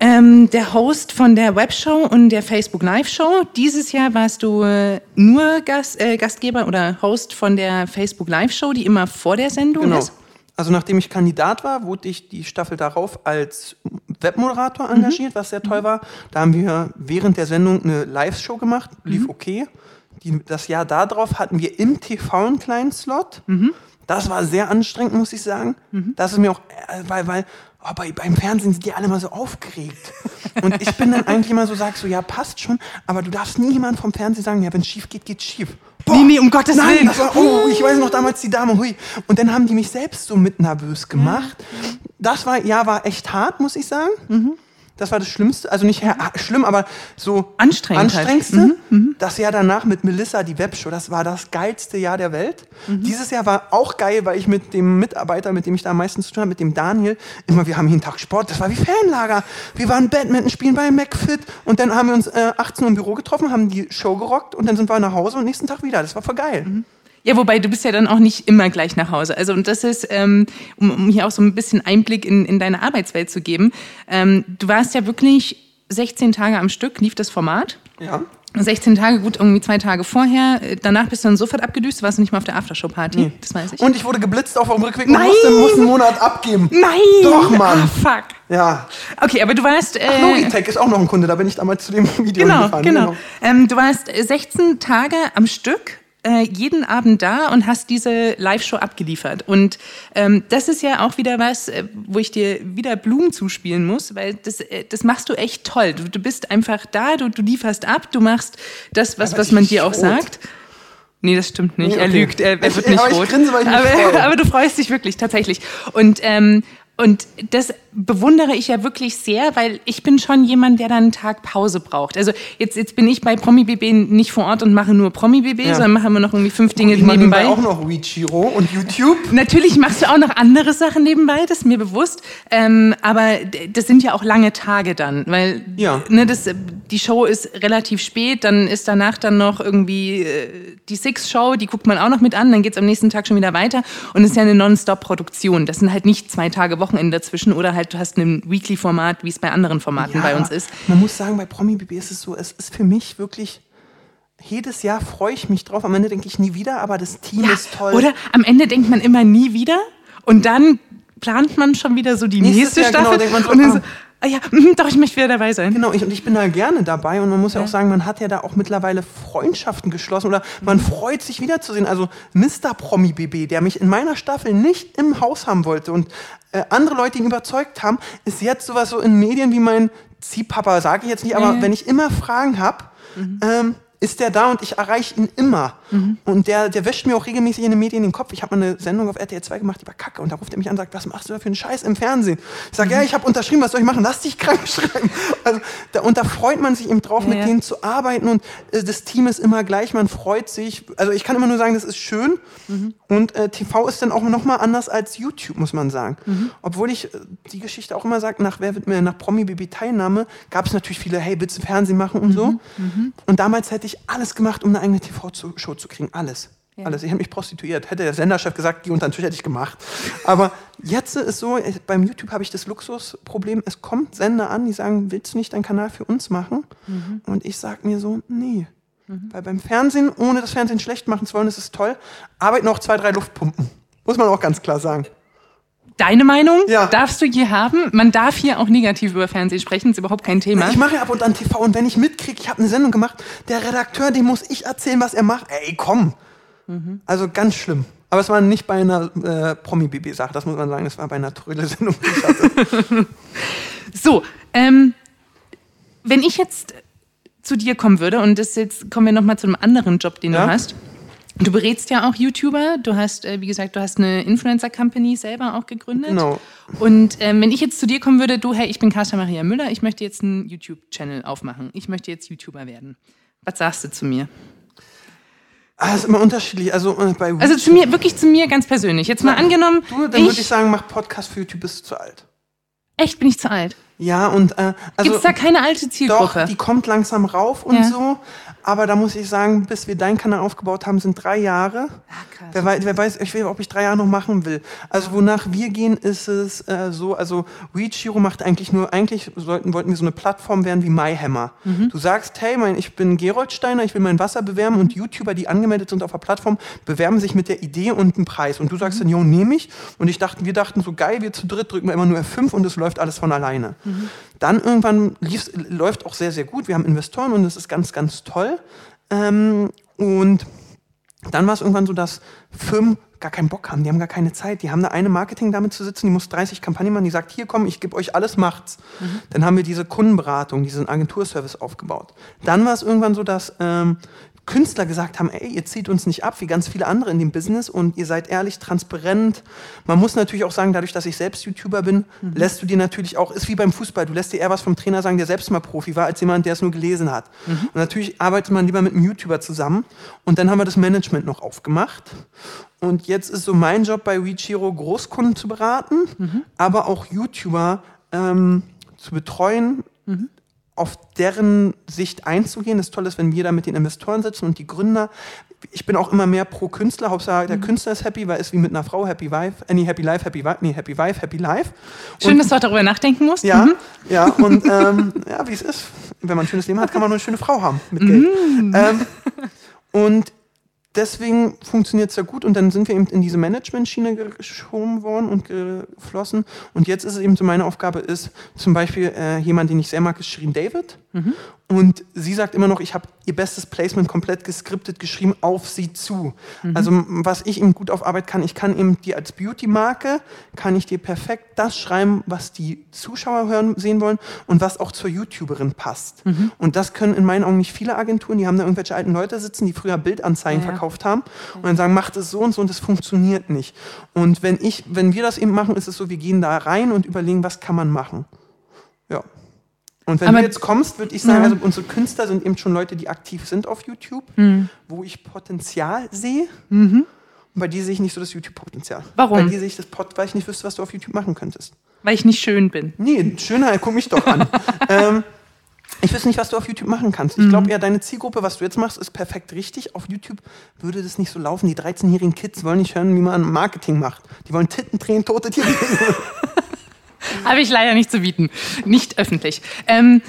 ähm, der Host von der Webshow und der Facebook Live Show. Dieses Jahr warst du äh, nur Gast, äh, Gastgeber oder Host von der Facebook Live Show, die immer vor der Sendung genau. ist. Also nachdem ich Kandidat war, wurde ich die Staffel darauf als Webmoderator mhm. engagiert, mhm. was sehr toll war. Da haben wir während der Sendung eine Live-Show gemacht, lief mhm. okay. Die, das Jahr darauf hatten wir im TV einen kleinen Slot. Mhm. Das war sehr anstrengend, muss ich sagen. Mhm. Das ist mir auch, äh, weil, weil oh, bei, beim Fernsehen sind die alle mal so aufgeregt. Und ich bin dann eigentlich immer so, sag so, ja, passt schon, aber du darfst nie jemand vom Fernsehen sagen, ja, wenn es schief geht, geht's schief. Boah, nee, nee, um Gottes nein, Willen. Das war, oh, ich weiß noch damals die Dame, hui. Und dann haben die mich selbst so mit nervös gemacht. Das war, ja, war echt hart, muss ich sagen. Mhm. Das war das Schlimmste, also nicht schlimm, aber so Anstrengend halt. anstrengendste. Mhm, mhm. Das Jahr danach mit Melissa, die Webshow, das war das geilste Jahr der Welt. Mhm. Dieses Jahr war auch geil, weil ich mit dem Mitarbeiter, mit dem ich da am meisten zu tun habe, mit dem Daniel, immer, wir haben jeden Tag Sport, das war wie Fanlager. Wir waren Badminton spielen bei McFit und dann haben wir uns äh, 18 Uhr im Büro getroffen, haben die Show gerockt und dann sind wir nach Hause und nächsten Tag wieder. Das war voll geil. Mhm. Ja, wobei du bist ja dann auch nicht immer gleich nach Hause. Also und das ist, ähm, um, um hier auch so ein bisschen Einblick in, in deine Arbeitswelt zu geben. Ähm, du warst ja wirklich 16 Tage am Stück, lief das Format. Ja. 16 Tage, gut, irgendwie zwei Tage vorher. Danach bist du dann sofort abgedüst, warst du nicht mal auf der Aftershow-Party. Nee. Das weiß ich. Und ich wurde geblitzt auf dem Rückweg Nein. und musste, musste einen Monat abgeben. Nein! Doch, Mann. Ah, fuck. Ja. Okay, aber du warst. Äh, Ach, Logitech ist auch noch ein Kunde, da bin ich damals zu dem Video genau, gefahren. Genau, genau. Ähm, du warst 16 Tage am Stück äh, jeden Abend da und hast diese Live-Show abgeliefert. Und ähm, das ist ja auch wieder was, äh, wo ich dir wieder Blumen zuspielen muss, weil das, äh, das machst du echt toll. Du, du bist einfach da, du, du lieferst ab, du machst das, was, was man dir auch rot. sagt. Nee, das stimmt nicht. Nee, okay. Er lügt, er, er wird nicht aber rot. Grinse, aber, aber, du freust dich wirklich, tatsächlich. Und ähm, und das bewundere ich ja wirklich sehr, weil ich bin schon jemand, der dann einen Tag Pause braucht. Also jetzt, jetzt bin ich bei Promi BB nicht vor Ort und mache nur Promi BB, ja. sondern machen wir noch irgendwie fünf Dinge ich nebenbei. Ich auch noch WeChiro und YouTube. Natürlich machst du auch noch andere Sachen nebenbei, das ist mir bewusst. Ähm, aber das sind ja auch lange Tage dann, weil ja. ne, das, die Show ist relativ spät, dann ist danach dann noch irgendwie äh, die Six-Show, die guckt man auch noch mit an, dann geht's am nächsten Tag schon wieder weiter und es ist ja eine Non-Stop-Produktion. Das sind halt nicht zwei Tage Woche Wochenende dazwischen oder halt du hast ein Weekly-Format, wie es bei anderen Formaten ja, bei uns ist. Man muss sagen, bei Promi BB ist es so, es ist für mich wirklich jedes Jahr freue ich mich drauf. Am Ende denke ich nie wieder, aber das Team ja, ist toll. Oder am Ende denkt man immer nie wieder und dann plant man schon wieder so die Nächstes nächste Jahr, Staffel. Genau, so, und dann so, ah ja, mhm, doch, ich möchte wieder dabei sein. Genau, ich, und ich bin da gerne dabei und man muss ja, ja auch sagen, man hat ja da auch mittlerweile Freundschaften geschlossen oder man mhm. freut sich wiederzusehen. Also Mr. Promi BB, der mich in meiner Staffel nicht im Haus haben wollte und äh, andere Leute ihn überzeugt haben, ist jetzt sowas so in Medien wie mein Ziehpapa, sage ich jetzt nicht, aber ja. wenn ich immer Fragen habe, mhm. ähm, ist der da und ich erreiche ihn immer. Mhm. Und der, der wäscht mir auch regelmäßig in den Medien den Kopf. Ich habe mal eine Sendung auf RTL 2 gemacht, die war kacke. Und da ruft er mich an und sagt, was machst du da für einen Scheiß im Fernsehen? Ich sage, mhm. ja, ich habe unterschrieben, was soll ich machen? Lass dich krank schreiben. Also, da, und da freut man sich eben drauf, ja, mit ja. denen zu arbeiten. Und äh, das Team ist immer gleich, man freut sich. Also ich kann immer nur sagen, das ist schön. Mhm. Und äh, TV ist dann auch nochmal anders als YouTube, muss man sagen. Mhm. Obwohl ich äh, die Geschichte auch immer sage, nach, wer wird mir nach Promi Baby Teilnahme, gab es natürlich viele, hey, willst du Fernsehen machen und so. Mhm. Mhm. Und damals hätte ich alles gemacht, um eine eigene TV-Show zu kriegen. Alles. Ja. Alles. Ich hätte mich prostituiert. Hätte der Senderchef gesagt, die unter den Tisch hätte ich gemacht. Aber jetzt ist so, beim YouTube habe ich das Luxusproblem, es kommt Sender an, die sagen, willst du nicht deinen Kanal für uns machen? Mhm. Und ich sage mir so, nee. Mhm. Weil beim Fernsehen, ohne das Fernsehen schlecht machen zu wollen, ist es toll, arbeiten auch zwei, drei Luftpumpen. Muss man auch ganz klar sagen. Deine Meinung Ja. darfst du hier haben. Man darf hier auch negativ über Fernsehen sprechen, ist überhaupt kein Thema. Ich mache ja ab und an TV und wenn ich mitkriege, ich habe eine Sendung gemacht, der Redakteur, dem muss ich erzählen, was er macht. Ey, komm. Mhm. Also ganz schlimm. Aber es war nicht bei einer äh, Promi-BB-Sache, das muss man sagen, es war bei einer Trödel-Sendung. So, ähm, wenn ich jetzt zu dir kommen würde, und das jetzt kommen wir nochmal zu einem anderen Job, den Ja. du hast. Du berätst ja auch YouTuber. Du hast, äh, wie gesagt, du hast eine Influencer-Company selber auch gegründet. Genau. Und ähm, wenn ich jetzt zu dir kommen würde, du, hey, ich bin Carsten Maria Müller, ich möchte jetzt einen YouTube-Channel aufmachen. Ich möchte jetzt YouTuber werden. Was sagst du zu mir? Ah, ist immer unterschiedlich. Also äh, bei Also zu mir, wirklich zu mir ganz persönlich. Jetzt mal angenommen, du, dann würde ich ich, sagen, mach Podcast für YouTube, bist du zu alt. echt bin ich zu alt. Ja, und äh, also Gibt es da keine alte Zielgruppe? doch, die kommt langsam rauf und Ja. so. Aber da muss ich sagen, bis wir deinen Kanal aufgebaut haben, sind drei Jahre. Ah, krass. Wer weiß, wer weiß ich will, ob ich drei Jahre noch machen will. Also wonach wir gehen, ist es äh, so, also Reachiro macht eigentlich nur, eigentlich sollten, wollten wir so eine Plattform werden wie MyHammer. Mhm. Du sagst, hey, mein, ich bin Gerold Steiner, ich will mein Wasser bewerben und YouTuber, die angemeldet sind auf der Plattform, bewerben sich mit der Idee und einem Preis. Und du sagst dann, jo, nehme ich. Und ich dachte, wir dachten so, geil, wir zu dritt drücken wir immer nur F5 und es läuft alles von alleine. Dann irgendwann läuft auch sehr, sehr gut. Wir haben Investoren und es ist ganz, ganz toll. Ähm, und dann war es irgendwann so, dass Firmen gar keinen Bock haben, die haben gar keine Zeit. Die haben da eine Marketing-Dame zu sitzen, die muss 30 Kampagnen machen, die sagt, hier komm, ich gebe euch alles, macht's. Dann haben wir diese Kundenberatung, diesen Agenturservice aufgebaut. Dann war es irgendwann so, dass ähm, Künstler gesagt haben, ey, ihr zieht uns nicht ab, wie ganz viele andere in dem Business und ihr seid ehrlich, transparent. Man muss natürlich auch sagen, dadurch, dass ich selbst YouTuber bin, lässt du dir natürlich auch, ist wie beim Fußball, du lässt dir eher was vom Trainer sagen, der selbst mal Profi war, als jemand, der es nur gelesen hat. Und natürlich arbeitet man lieber mit einem YouTuber zusammen. Und dann haben wir das Management noch aufgemacht. Und jetzt ist so mein Job bei WeChiro, Großkunden zu beraten, aber auch YouTuber ähm, zu betreuen, auf deren Sicht einzugehen. Das Tolle ist, wenn wir da mit den Investoren sitzen und die Gründer. Ich bin auch immer mehr pro Künstler. Hauptsache der Künstler ist happy, weil es wie mit einer Frau Happy Wife, äh, nee, Happy Life, Happy Wife, nee, Happy Wife, Happy Life. Schön, Und- dass du auch darüber nachdenken musst. ja, Mhm. ja, und ähm, ja, wie es ist. Wenn man ein schönes Leben hat, kann man nur eine schöne Frau haben mit Geld. Ähm, und deswegen funktioniert es ja gut und dann sind wir eben in diese Management-Schiene geschoben worden und geflossen. Und jetzt ist es eben so, meine Aufgabe ist zum Beispiel äh, jemand, den ich sehr mag, ist Shirin David. Und sie sagt immer noch, ich habe ihr bestes Placement komplett geskriptet geschrieben auf sie zu. Also m- was ich eben gut auf Arbeit kann, ich kann eben dir als Beauty-Marke, kann ich dir perfekt das schreiben, was die Zuschauer hören, sehen wollen und was auch zur YouTuberin passt. Und das können in meinen Augen nicht viele Agenturen, die haben da irgendwelche alten Leute sitzen, die früher Bildanzeigen Ja, ja. verkauft haben und dann sagen, macht es so und so und das funktioniert nicht. Und wenn ich, wenn wir das eben machen, ist es so, wir gehen da rein und überlegen, was kann man machen. Und wenn Aber- du jetzt kommst, würde ich sagen, Ja. also unsere Künstler sind eben schon Leute, die aktiv sind auf YouTube, Mhm. wo ich Potenzial sehe. Und bei dir sehe ich nicht so das YouTube-Potenzial. Warum? Bei dir sehe ich das Pot, weil ich nicht wüsste, was du auf YouTube machen könntest. Weil ich nicht schön bin. Nee, schöner, guck mich doch an. ähm, ich wüsste nicht, was du auf YouTube machen kannst. Ich glaube eher, deine Zielgruppe, was du jetzt machst, ist perfekt richtig. Auf YouTube würde das nicht so laufen. Die 13-jährigen Kids wollen nicht hören, wie man Marketing macht. Die wollen Titten drehen, tote Tiere. Habe ich leider nicht zu bieten. Nicht öffentlich. Ähm,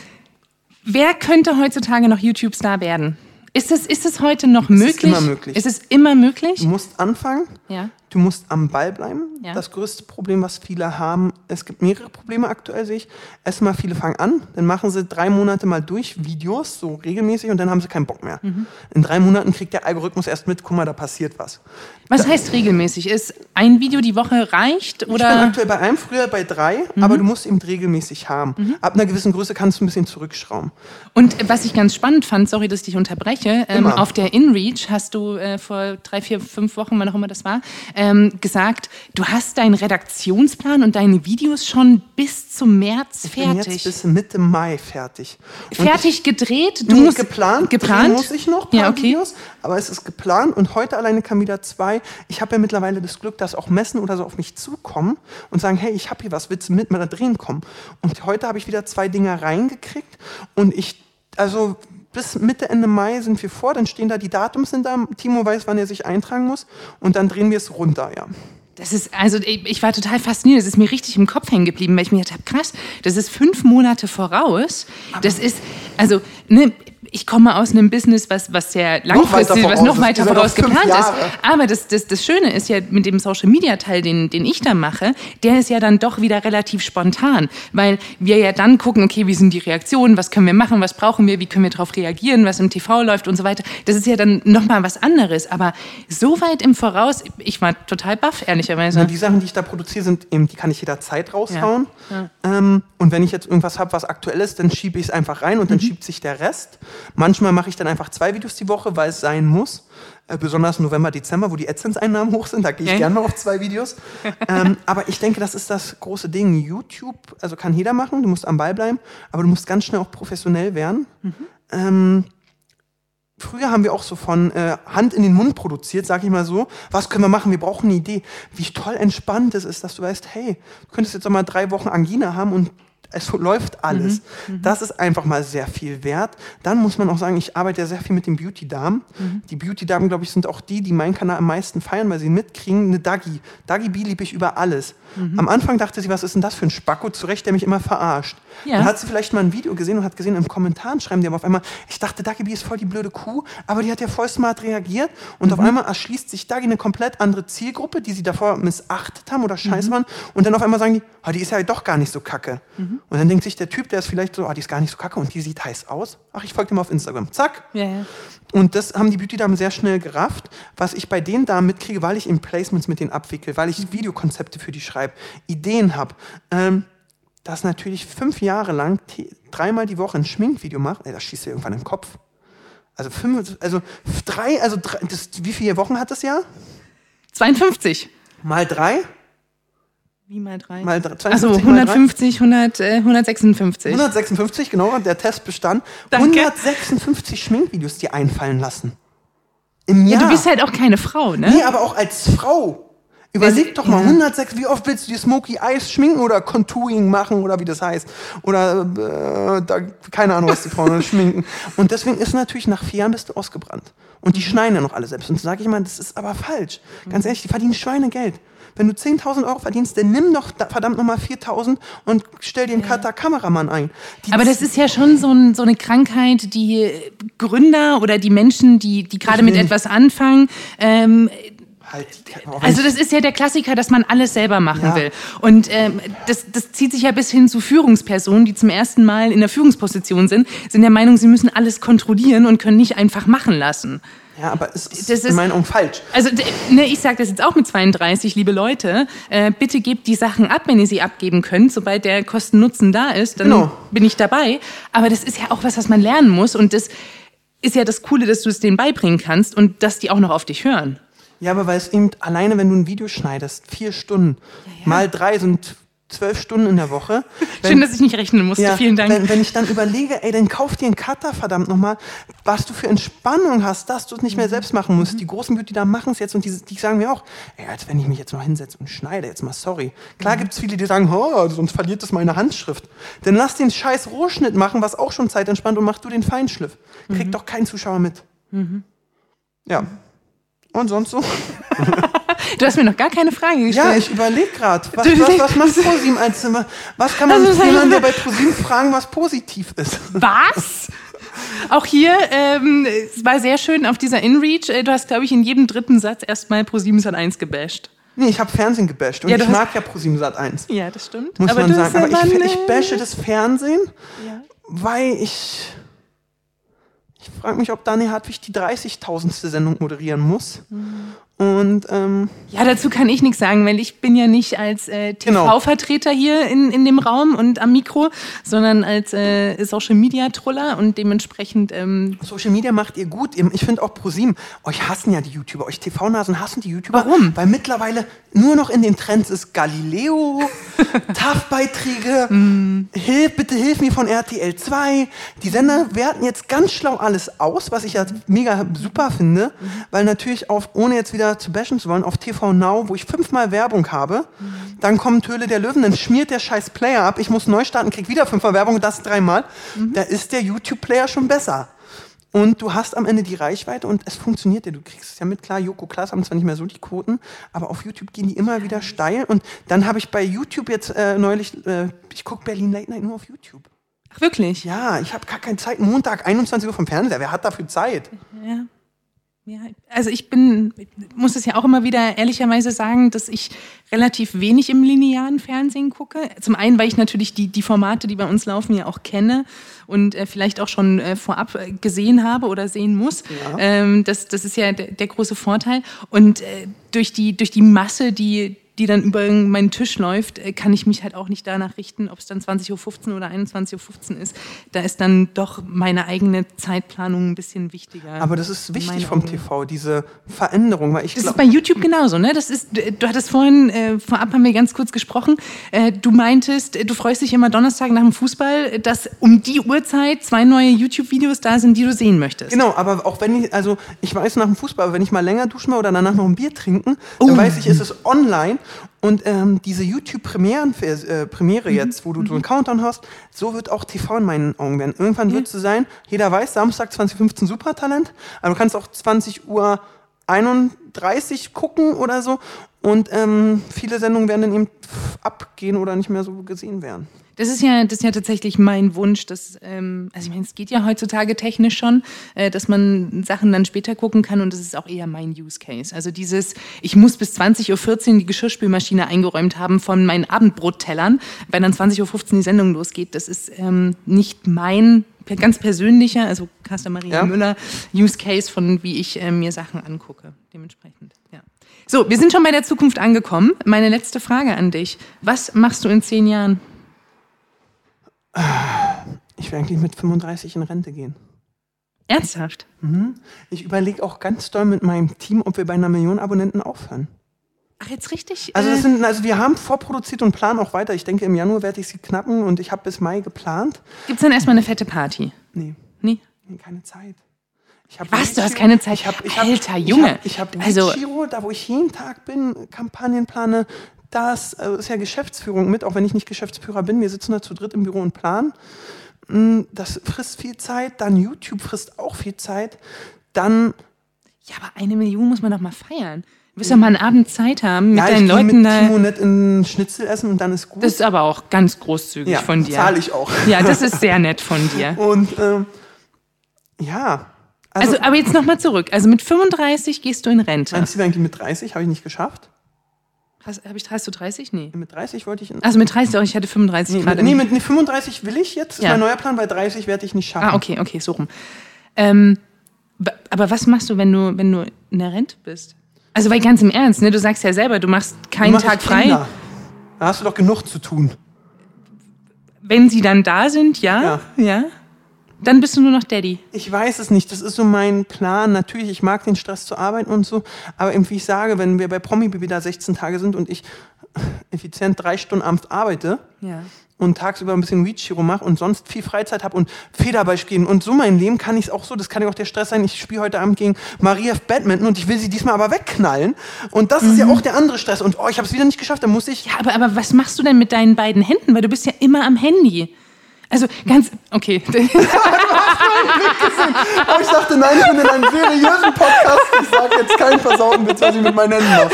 wer könnte heutzutage noch YouTube-Star werden? Ist es, ist es heute noch möglich? immer möglich. Ist es immer möglich? Du musst anfangen. Ja. Du musst am Ball bleiben. Ja. Das größte Problem, was viele haben, es gibt mehrere Probleme aktuell, sehe ich. Erstmal, viele fangen an, dann machen sie drei Monate mal durch Videos, so regelmäßig, und dann haben sie keinen Bock mehr. Mhm. In drei Monaten kriegt der Algorithmus erst mit, guck mal, da passiert was. Was heißt regelmäßig? Ist ein Video die Woche reicht? Ich bin Oder? aktuell bei einem, früher bei drei, Mhm. aber du musst eben regelmäßig haben. Ab einer gewissen Größe kannst du ein bisschen zurückschrauben. Und was ich ganz spannend fand, sorry, dass ich dich unterbreche, ähm, auf der InReach hast du äh, vor drei, vier, fünf Wochen, wann auch immer das war, ähm, gesagt, du hast deinen Redaktionsplan und deine Videos schon bis zum März Ich bin jetzt fertig. bis Mitte Mai fertig. Und fertig gedreht? Du Nee, musst geplant. Geplant? Muss ich noch. Paar Ja, okay. Videos, aber es ist geplant und heute alleine kam wieder zwei. Ich habe ja mittlerweile das Glück, dass auch Messen oder so auf mich zukommen und sagen, hey, ich habe hier was, willst du mit mal da drehen kommen? Und heute habe ich wieder zwei Dinger reingekriegt und ich, also bis Mitte, Ende Mai sind wir vor, dann stehen da die Datums sind da, Timo weiß, wann er sich eintragen muss und dann drehen wir es runter, ja. Das ist, also ich war total fasziniert. Das ist mir richtig im Kopf hängen geblieben, weil ich mir gedacht habe, krass, das ist fünf Monate voraus. Das ist, also, ne, ich komme aus einem Business, was, was sehr langfristig, was noch weiter voraus geplant ist. Aber das, das, das Schöne ist ja mit dem Social Media Teil, den, den ich da mache, der ist ja dann doch wieder relativ spontan, weil wir ja dann gucken, okay, wie sind die Reaktionen, was können wir machen, was brauchen wir, wie können wir darauf reagieren, was im TV läuft und so weiter. Das ist ja dann nochmal was anderes. Aber so weit im Voraus, ich war total baff, ehrlicherweise. Na, die Sachen, die ich da produziere, sind eben, die kann ich jederzeit raushauen. Ja. Ja. Ähm, und wenn ich jetzt irgendwas habe, was aktuell ist, dann schiebe ich es einfach rein und dann mhm. schiebt sich der Rest. Manchmal mache ich dann einfach zwei Videos die Woche, weil es sein muss. Äh, besonders November, Dezember, wo die AdSense-Einnahmen hoch sind, da gehe ich gerne mal auf zwei Videos. ähm, aber ich denke, das ist das große Ding. YouTube, also kann jeder machen, du musst am Ball bleiben, aber du musst ganz schnell auch professionell werden. Mhm. Ähm, Früher haben wir auch so von äh, Hand in den Mund produziert, sag ich mal so. Was können wir machen? Wir brauchen eine Idee. Wie toll entspannt es ist, dass du weißt, hey, du könntest jetzt auch mal drei Wochen Angina haben und es läuft alles. Mhm, mhm, das ist einfach mal sehr viel wert. Dann muss man auch sagen, ich arbeite ja sehr viel mit den Beauty-Damen. Mhm. Die Beauty-Damen, glaube ich, sind auch die, die meinen Kanal am meisten feiern, weil sie mitkriegen, eine Dagi. Dagi B liebe ich über alles. Mhm. Am Anfang dachte sie, was ist denn das für ein Spacko? Zu Recht, der mich immer verarscht. Ja. Dann hat sie vielleicht mal ein Video gesehen und hat gesehen, im Kommentaren schreiben die aber auf einmal, ich dachte, Dagi B ist voll die blöde Kuh, aber die hat ja voll smart reagiert und auf mhm. einmal erschließt sich Dagi eine komplett andere Zielgruppe, die sie davor missachtet haben oder scheiß mhm. waren und dann auf einmal sagen die, oh, die ist ja doch gar nicht so kacke. Und dann denkt sich der Typ, der ist vielleicht so, ah, die ist gar nicht so kacke und die sieht heiß aus. Ach, ich folge dem auf Instagram. Zack. Ja, ja. Und das haben die Beauty-Damen sehr schnell gerafft. Was ich bei den Damen mitkriege, weil ich in Placements mit denen abwickel, weil ich Videokonzepte für die schreibe, Ideen habe, ähm, dass natürlich fünf Jahre lang dreimal die Woche ein Schminkvideo mache, ey, das schießt dir irgendwann im Kopf. Also fünf, also drei, also drei, das, wie viele Wochen hat das Jahr? 52. Mal drei? Wie mal drei? Mal drei. Also 150, 100, äh, 156. 156, genau, der Test bestand. Danke. 156 Schminkvideos dir einfallen lassen. Im Jahr. Ja, du bist halt auch keine Frau, ne? Nee, aber auch als Frau. Überleg doch mal, 106, wie oft willst du dir Smoky Eyes schminken oder Contouring machen oder wie das heißt? Oder, äh, da, keine Ahnung, was die Frauen schminken. Und deswegen ist natürlich nach vier Jahren bist du ausgebrannt. Und die schneiden ja noch alle selbst. Und sage ich mal, das ist aber falsch. Ganz ehrlich, die verdienen Schweinegeld. Wenn du 10.000 Euro verdienst, dann nimm doch verdammt nochmal 4.000 und stell dir einen ja. Kameramann ein. Die Aber das ist ja schon so, ein, so, eine Krankheit, die Gründer oder die Menschen, die, die gerade mit etwas anfangen, ähm, Halt, also das ist ja der Klassiker, dass man alles selber machen ja. will. Und ähm, das, das zieht sich ja bis hin zu Führungspersonen, die zum ersten Mal in der Führungsposition sind, sind der Meinung, sie müssen alles kontrollieren und können nicht einfach machen lassen. Ja, aber es ist, das ist in meinen Augen falsch. Also ne, ich sage das jetzt auch mit 32, liebe Leute, äh, bitte gebt die Sachen ab, wenn ihr sie abgeben könnt. Sobald der Kosten-Nutzen da ist, dann genau. bin ich dabei. Aber das ist ja auch was, was man lernen muss. Und das ist ja das Coole, dass du es denen beibringen kannst und dass die auch noch auf dich hören. Ja, aber weil es eben alleine, wenn du ein Video schneidest, vier Stunden ja, ja. mal drei sind zwölf Stunden in der Woche. Wenn, Schön, dass ich nicht rechnen musste. Ja, Vielen Dank. Wenn, wenn, ich dann überlege, ey, dann kauf dir einen Cutter, verdammt nochmal, was du für Entspannung hast, dass du es nicht mehr mhm. selbst machen musst. Mhm. Die großen Beauty da machen es jetzt und die, die sagen mir auch, ey, als wenn ich mich jetzt mal hinsetze und schneide, jetzt mal sorry. Klar mhm. gibt es viele, die sagen, oh, sonst verliert das meine Handschrift. Dann lass den scheiß Rohschnitt machen, was auch schon Zeit entspannt und mach du den Feinschliff. Kriegt mhm. doch kein Zuschauer mit. Mhm. Ja. Und sonst so? Du hast mir noch gar keine Frage gestellt. Ja, ich überlege gerade. Was, was, was macht ProSieben als Was kann man also, jemanden, der bei ProSieben fragen, was positiv ist? Was? Auch hier, ähm, es war sehr schön auf dieser InReach. Äh, du hast, glaube ich, in jedem dritten Satz erstmal ProSieben Sat 1 gebasht. Nee, ich habe Fernsehen gebasht und ja, ich mag ja ProSieben Sat 1. Ja, das stimmt. Muss aber man sagen. Aber ich, ich bashe das Fernsehen, ja. weil ich ich frage mich, ob Dani Hartwig die 30.000. Sendung moderieren muss. Mhm. Und ähm, ja, dazu kann ich nichts sagen, weil ich bin ja nicht als äh, TV-Vertreter genau. hier in, in dem Raum und am Mikro, sondern als äh, Social Media Troller und dementsprechend. Ähm Social Media macht ihr gut. Ich finde auch ProSieben, euch hassen ja die YouTuber, euch TV-Nasen hassen die YouTuber. Warum? Weil mittlerweile nur noch in den Trends ist Galileo, TAF-Beiträge, mm. hilf, bitte hilf mir von RTL 2. Die Sender werten jetzt ganz schlau alles aus, was ich ja mega super finde, mhm. weil natürlich auch, ohne jetzt wieder zu bashen zu wollen, auf TV Now, wo ich fünfmal Werbung habe, mhm. dann kommt Höhle der Löwen, dann schmiert der scheiß Player ab, ich muss neu starten, krieg wieder fünfmal Werbung das dreimal. Mhm. Da ist der YouTube-Player schon besser. Und du hast am Ende die Reichweite und es funktioniert ja. Du kriegst es ja mit, klar, Joko Klaas haben zwar nicht mehr so die Quoten, aber auf YouTube gehen die immer wieder steil. Und dann habe ich bei YouTube jetzt äh, neulich, äh, ich gucke Berlin Late Night nur auf YouTube. Ach, wirklich? Ja, ich habe gar keine Zeit. Montag, 21 Uhr vom Fernseher. Wer hat dafür Zeit? Ja. Ja, also ich bin, muss es ja auch immer wieder ehrlicherweise sagen, dass ich relativ wenig im linearen Fernsehen gucke. Zum einen, weil ich natürlich die, die Formate, die bei uns laufen, ja auch kenne und äh, vielleicht auch schon äh, vorab gesehen habe oder sehen muss. Ja. Ähm, das, das ist ja der, der große Vorteil. Und äh, durch, die, durch die Masse, die, die dann über meinen Tisch läuft, äh, kann ich mich halt auch nicht danach richten, ob es dann 20.15 Uhr oder 21.15 Uhr ist. Da ist dann doch meine eigene Zeitplanung ein bisschen wichtiger. Aber das ist wichtig vom Augen. TV, diese Veränderung. Weil ich das glaub, ist bei YouTube genauso, ne? Das ist, du hattest vorhin, äh, vorab haben wir ganz kurz gesprochen, äh, du meintest, du freust dich immer Donnerstag nach dem Fußball, dass um die Uhrzeit zwei neue YouTube-Videos da sind, die du sehen möchtest. Genau, aber auch wenn ich, also ich weiß nach dem Fußball, wenn ich mal länger duschen will oder danach noch ein Bier trinken, oh. dann weiß ich, ist es online und ähm, diese YouTube-Premiere äh, Premiere mhm. jetzt, wo du mhm. so einen Countdown hast, so wird auch TV in meinen Augen werden. Irgendwann wird es so sein, jeder weiß, Samstag 2015 Supertalent, aber du kannst auch 20 Uhr 31 gucken oder so. Und ähm, viele Sendungen werden dann eben abgehen oder nicht mehr so gesehen werden. Das ist ja, das ist ja tatsächlich mein Wunsch, dass, ähm, also ich meine, es geht ja heutzutage technisch schon, äh, dass man Sachen dann später gucken kann und das ist auch eher mein Use Case. Also dieses, ich muss bis 20.14 Uhr die Geschirrspülmaschine eingeräumt haben von meinen Abendbrottellern, weil dann 20.15 Uhr die Sendung losgeht. Das ist ähm, nicht mein ganz persönlicher, also Caster Maria ja. Müller, Use Case von wie ich äh, mir Sachen angucke. Dementsprechend, ja. So, wir sind schon bei der Zukunft angekommen. Meine letzte Frage an dich. Was machst du in zehn Jahren? Ich will eigentlich mit 35 in Rente gehen. Ernsthaft? Mhm. Ich überlege auch ganz doll mit meinem Team, ob wir bei einer Million Abonnenten aufhören. Ach, jetzt richtig? Also, das äh, sind, also wir haben vorproduziert und planen auch weiter. Ich denke, im Januar werde ich sie knacken und ich habe bis Mai geplant. Gibt es dann erstmal eine fette Party? Nee. Nie? Nee, keine Zeit. Was, du hast keine Zeit? Ich hab, ich Alter, hab, Junge. Ich habe hab also, Giro, da wo ich jeden Tag bin, Kampagnen plane, das äh, ist ja Geschäftsführung mit, auch wenn ich nicht Geschäftsführer bin. Wir sitzen da zu dritt im Büro und planen. Mm, das frisst viel Zeit. Dann YouTube frisst auch viel Zeit. Dann. Ja, aber eine Million muss man doch mal feiern. Du wirst doch mal einen Abend Zeit haben mit ja, deinen ich Leuten mit da. Timo nicht in Schnitzel essen und dann ist gut. Das ist aber auch ganz großzügig ja, von dir. zahle ich auch. Ja, das ist sehr nett von dir. Und ähm, ja. Also, also aber jetzt nochmal zurück. Also mit 35 gehst du in Rente. Meinst du eigentlich mit 30? Habe ich nicht geschafft? Hast, ich, hast du 30? Nee. Mit 30 wollte ich. Also mit 30 auch, ich hatte 35 nee, gerade. Nee, mit nee, 35 will ich jetzt, das ja. ist mein neuer Plan, bei 30 werde ich nicht schaffen. Ah, okay, okay, so rum. Ähm, aber was machst du, wenn du, wenn du in der Rente bist? Also, weil ganz im Ernst, ne, du sagst ja selber, du machst keinen mach Tag frei. Da hast du doch genug zu tun. Wenn sie dann da sind, ja. Ja. ja. Dann bist du nur noch Daddy. Ich weiß es nicht. Das ist so mein Plan. Natürlich, ich mag den Stress zu arbeiten und so. Aber eben, wie ich sage, wenn wir bei Promi Baby da 16 Tage sind und ich effizient drei Stunden abends arbeite ja. Und tagsüber ein bisschen Weed-Chiro mache und sonst viel Freizeit habe und Federball spielen und so mein Leben kann ich es auch so, das kann ja auch der Stress sein, ich spiele heute Abend gegen Maria F. Badminton und ich will sie diesmal aber wegknallen und das mhm. ist ja mhm. auch der andere Stress und oh, ich habe es wieder nicht geschafft, dann muss ich... Ja, aber, aber was machst du denn mit deinen beiden Händen, weil du bist ja immer am Handy. Also ganz, okay. Aber ich dachte, nein, ich bin in einem seriösen Podcast. Ich sage jetzt keinen versauten Witz, was ich mit meinen Händen mache.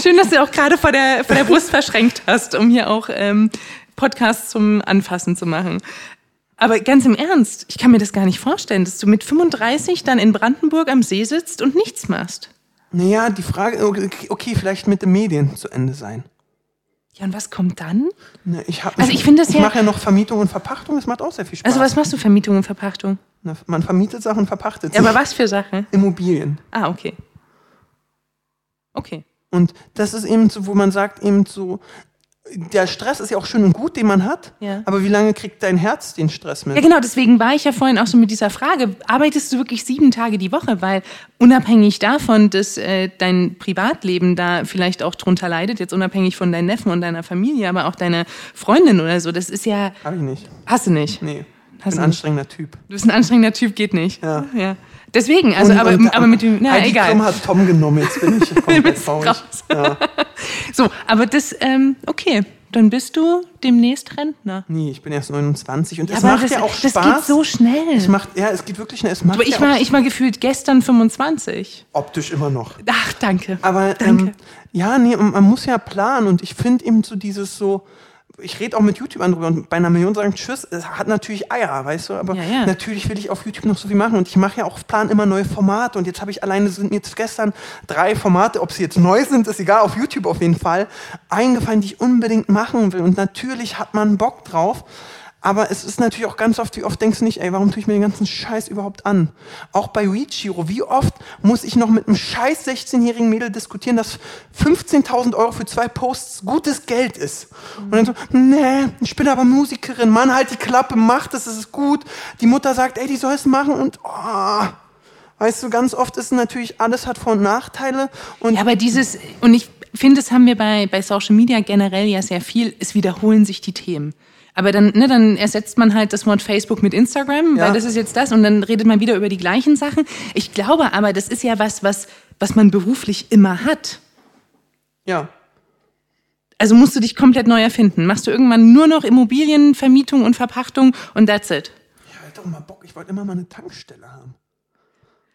Schön, dass du auch gerade vor der, vor der Brust verschränkt hast, um hier auch ähm, Podcasts zum Anfassen zu machen. Aber ganz im Ernst, ich kann mir das gar nicht vorstellen, dass du mit 35 dann in Brandenburg am See sitzt und nichts machst. Naja, die Frage, okay, vielleicht mit den Medien zu Ende sein. Ja, und was kommt dann? Ne, ich hab, also ich finde das ich ja. mache ja noch Vermietung und Verpachtung, das macht auch sehr viel Spaß. Also was machst du Vermietung und Verpachtung? Na, man vermietet Sachen und verpachtet sie. Ja, aber was für Sachen? Immobilien. Ah, okay. Okay. Und das ist eben so, wo man sagt, eben so, der Stress ist ja auch schön und gut, den man hat, ja. aber wie lange kriegt dein Herz den Stress mit? Ja, genau, deswegen war ich ja vorhin auch so mit dieser Frage, arbeitest du wirklich sieben Tage die Woche? Weil unabhängig davon, dass äh, dein Privatleben da vielleicht auch drunter leidet, jetzt unabhängig von deinen Neffen und deiner Familie, aber auch deine Freundin oder so, das ist ja... Hab ich nicht. Hast du nicht? Nee. Ich bin ein anstrengender Typ. Du bist ein anstrengender Typ, geht nicht. Ja. ja. Deswegen, also, und, aber, und, aber mit dem, na, Heidi egal. Klum hat Tom genommen, jetzt bin ich komplett traurig. Ja. So, aber das, ähm, okay. Dann bist du demnächst Rentner. Nee, ich bin erst 29 und ja, es macht das, ja auch Spaß. Das geht so schnell. Es macht, ja, es geht wirklich schnell. Es macht aber ich, ja war, ich war gefühlt gestern 25. Optisch immer noch. Ach, danke. Aber danke. Ähm, ja, nee, man muss ja planen und ich finde eben so dieses so, ich rede auch mit YouTubern drüber und bei einer Million sagen Tschüss, es hat natürlich Eier, weißt du, aber Ja, ja. natürlich will ich auf YouTube noch so viel machen und ich mache ja auch plan immer neue Formate und jetzt habe ich alleine sind mir jetzt gestern drei Formate, ob sie jetzt neu sind, ist egal, auf YouTube auf jeden Fall, eingefallen, die ich unbedingt machen will und natürlich hat man Bock drauf. Aber es ist natürlich auch ganz oft, wie oft denkst du nicht, ey, warum tue ich mir den ganzen Scheiß überhaupt an? Auch bei Reachiro, wie oft muss ich noch mit einem scheiß 16-jährigen Mädel diskutieren, dass 15.000 Euro für zwei Posts gutes Geld ist? Und dann so, nee, ich bin aber Musikerin, Mann, halt die Klappe, mach das, es ist gut. Die Mutter sagt, ey, die soll es machen und, oh, weißt du, ganz oft ist natürlich, alles hat Vor- und Nachteile und Ja, aber dieses, und ich finde, das haben wir bei, bei Social Media generell ja sehr viel, es wiederholen sich die Themen. Aber dann, ne, dann ersetzt man halt das Wort Facebook mit Instagram, Ja. weil das ist jetzt das und dann redet man wieder über die gleichen Sachen. Ich glaube aber, das ist ja was, was, was man beruflich immer hat. ja. Also musst du dich komplett neu erfinden. Machst du irgendwann nur noch Immobilienvermietung und Verpachtung und that's it. Ich hätte auch mal Bock, ich wollte immer mal eine Tankstelle haben.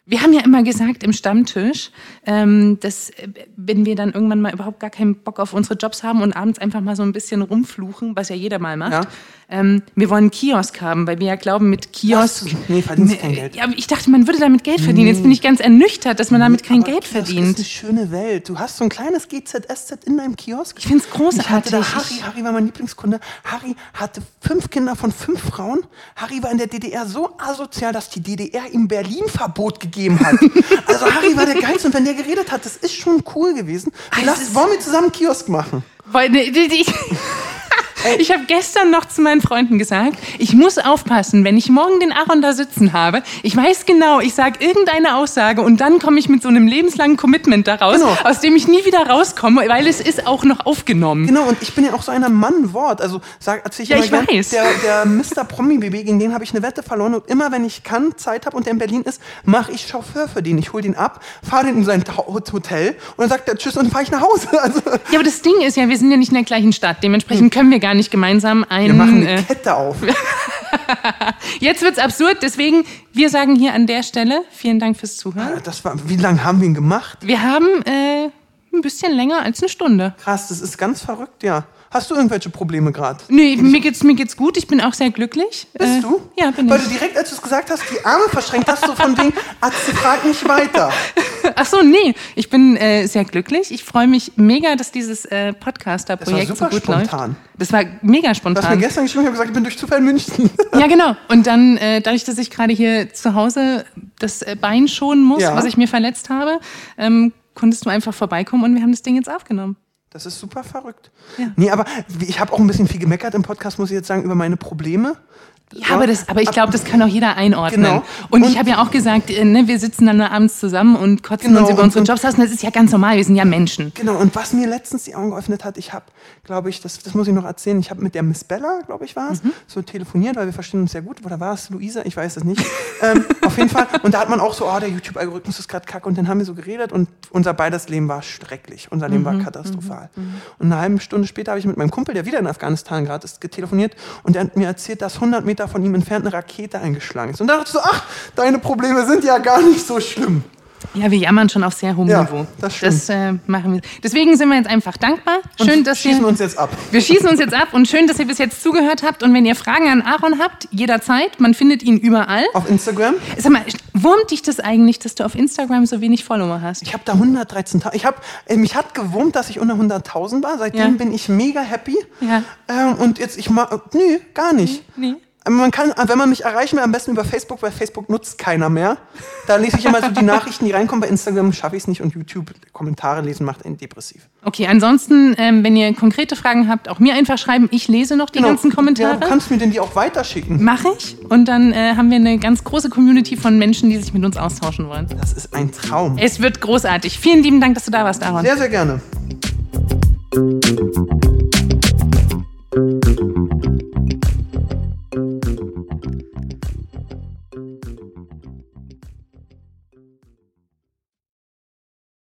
Wir haben ja immer gesagt im Stammtisch, ähm, dass äh, wenn wir dann irgendwann mal überhaupt gar keinen Bock auf unsere Jobs haben und abends einfach mal so ein bisschen rumfluchen, was ja jeder mal macht, Ja. ähm, wir wollen einen Kiosk haben, weil wir ja glauben, mit Kiosk. Du- nee, verdienst kein Geld. Ja, aber ich dachte, man würde damit Geld verdienen. Jetzt bin ich ganz ernüchtert, dass man damit kein Geld Kiosk ist verdient. eine schöne Welt. Du hast so ein kleines GZSZ in deinem Kiosk. Ich find's Ich hatte großartig. da Harry, Harry war mein Lieblingskunde. Harry hatte fünf Kinder von fünf Frauen. Harry war in der DDR so asozial, dass die DDR ihm Berlin-Verbot gegeben hat. also Harry war der Geilste und wenn der geredet hat, das ist schon cool gewesen. Ah, Lass, wollen wir zusammen einen Kiosk machen? Weil, ne, die, die, ich habe gestern noch zu meinen Freunden gesagt, ich muss aufpassen, wenn ich morgen den Aaron da sitzen habe. Ich weiß genau, ich sage irgendeine Aussage und dann komme ich mit so einem lebenslangen Commitment daraus, Genau. aus dem ich nie wieder rauskomme, weil es ist auch noch aufgenommen. Genau, und ich bin ja auch so einer Mann-Wort. Also sag, erzähl ich Ja, ich gern, weiß. Der, der Mr. Promi-BB, gegen den habe ich eine Wette verloren. Und immer, wenn ich kann, Zeit habe und der in Berlin ist, mache ich Chauffeur für den. Ich hole den ab, fahre den in sein Hotel und dann sagt er Tschüss und dann fahre ich nach Hause. Also, Ja, aber das Ding ist ja, wir sind ja nicht in der gleichen Stadt. Dementsprechend können wir gar nicht gemeinsam wir ein. machen eine Äh, Kette auf. jetzt wird's absurd, deswegen, wir sagen hier an der Stelle vielen Dank fürs Zuhören. Das war, wie lange haben wir ihn gemacht? Wir haben äh, ein bisschen länger als eine Stunde. Krass, das ist ganz verrückt, ja. Hast du irgendwelche Probleme gerade? Nee, mir geht's, mir geht's gut. Ich bin auch sehr glücklich. Bist Äh, du? Ja, bin Weil ich. du direkt, als du es gesagt hast, die Arme verschränkt hast, so von wegen, Atze, frag nicht weiter. Ach so, nee, ich bin äh, sehr glücklich. Ich freue mich mega, dass dieses äh, Podcaster-Projekt so gut spontan. läuft. Das war mega Du hast mir spontan. gestern geschrieben, ich habe gesagt, ich bin durch Zufall in München. Ja, genau. Und dann, äh, dadurch, dass ich gerade hier zu Hause das äh, Bein schonen muss, Ja. was ich mir verletzt habe, ähm, konntest du einfach vorbeikommen und wir haben das Ding jetzt aufgenommen. Das ist super verrückt. Ja. Nee, aber ich habe auch ein bisschen viel gemeckert im Podcast, muss ich jetzt sagen, über meine Probleme. Ja, aber, das, aber ich glaube, das kann auch jeder einordnen. Genau. Und, ich Und- habe ja auch gesagt, äh, ne, wir sitzen dann abends zusammen und kotzen Genau, uns über unsere und- Jobs aus. Und das ist ja ganz normal, wir sind ja Menschen. Genau, und was mir letztens die Augen geöffnet hat, ich habe, glaube ich, das, das muss ich noch erzählen, ich habe mit der Miss Bella, glaube ich, war es, so telefoniert, weil wir verstehen uns sehr gut. Oder war es Luisa? Ich weiß es nicht. ähm, auf jeden Fall. Und da hat man auch so, oh, der YouTube-Algorithmus ist gerade kacke. Und dann haben wir so geredet und unser beides Leben war schrecklich. Unser Leben war katastrophal. Und eine halbe Stunde später habe ich mit meinem Kumpel, der wieder in Afghanistan gerade ist, telefoniert und der hat mir erzählt, dass 100 Meter von ihm entfernt eine Rakete eingeschlagen ist. Und da dachte ich so, ach, deine Probleme sind ja gar nicht so schlimm. Ja, wir jammern schon auf sehr hohem Ja, Niveau. das stimmt. Das äh, machen wir. Deswegen sind wir jetzt einfach dankbar. Schön, und dass schießen ihr, uns jetzt ab. wir schießen uns jetzt ab und schön, dass ihr bis jetzt zugehört habt. Und wenn ihr Fragen an Aaron habt, jederzeit. Man findet ihn überall. Auf Instagram. Sag mal, wurmt dich das eigentlich, dass du auf Instagram so wenig Follower hast? Ich habe da 113.000. Ich habe, äh, mich hat gewurmt, dass ich unter 100.000 war. Seitdem Ja. bin ich mega happy. Ja. Ähm, und jetzt ich mal, nö, gar nicht. Nee. Man kann, wenn man mich erreichen will, am besten über Facebook, weil Facebook nutzt keiner mehr. Da lese ich immer so die Nachrichten, die reinkommen. Bei Instagram schaffe ich es nicht und YouTube Kommentare lesen macht einen depressiv. Okay, ansonsten, ähm, wenn ihr konkrete Fragen habt, auch mir einfach schreiben. Ich lese noch die ganzen Ja, Kommentare. du kannst mir denn die auch weiterschicken. Mache ich. Und dann äh, haben wir eine ganz große Community von Menschen, die sich mit uns austauschen wollen. Das ist ein Traum. Es wird großartig. Vielen lieben Dank, dass du da warst, Aaron. Sehr, sehr gerne.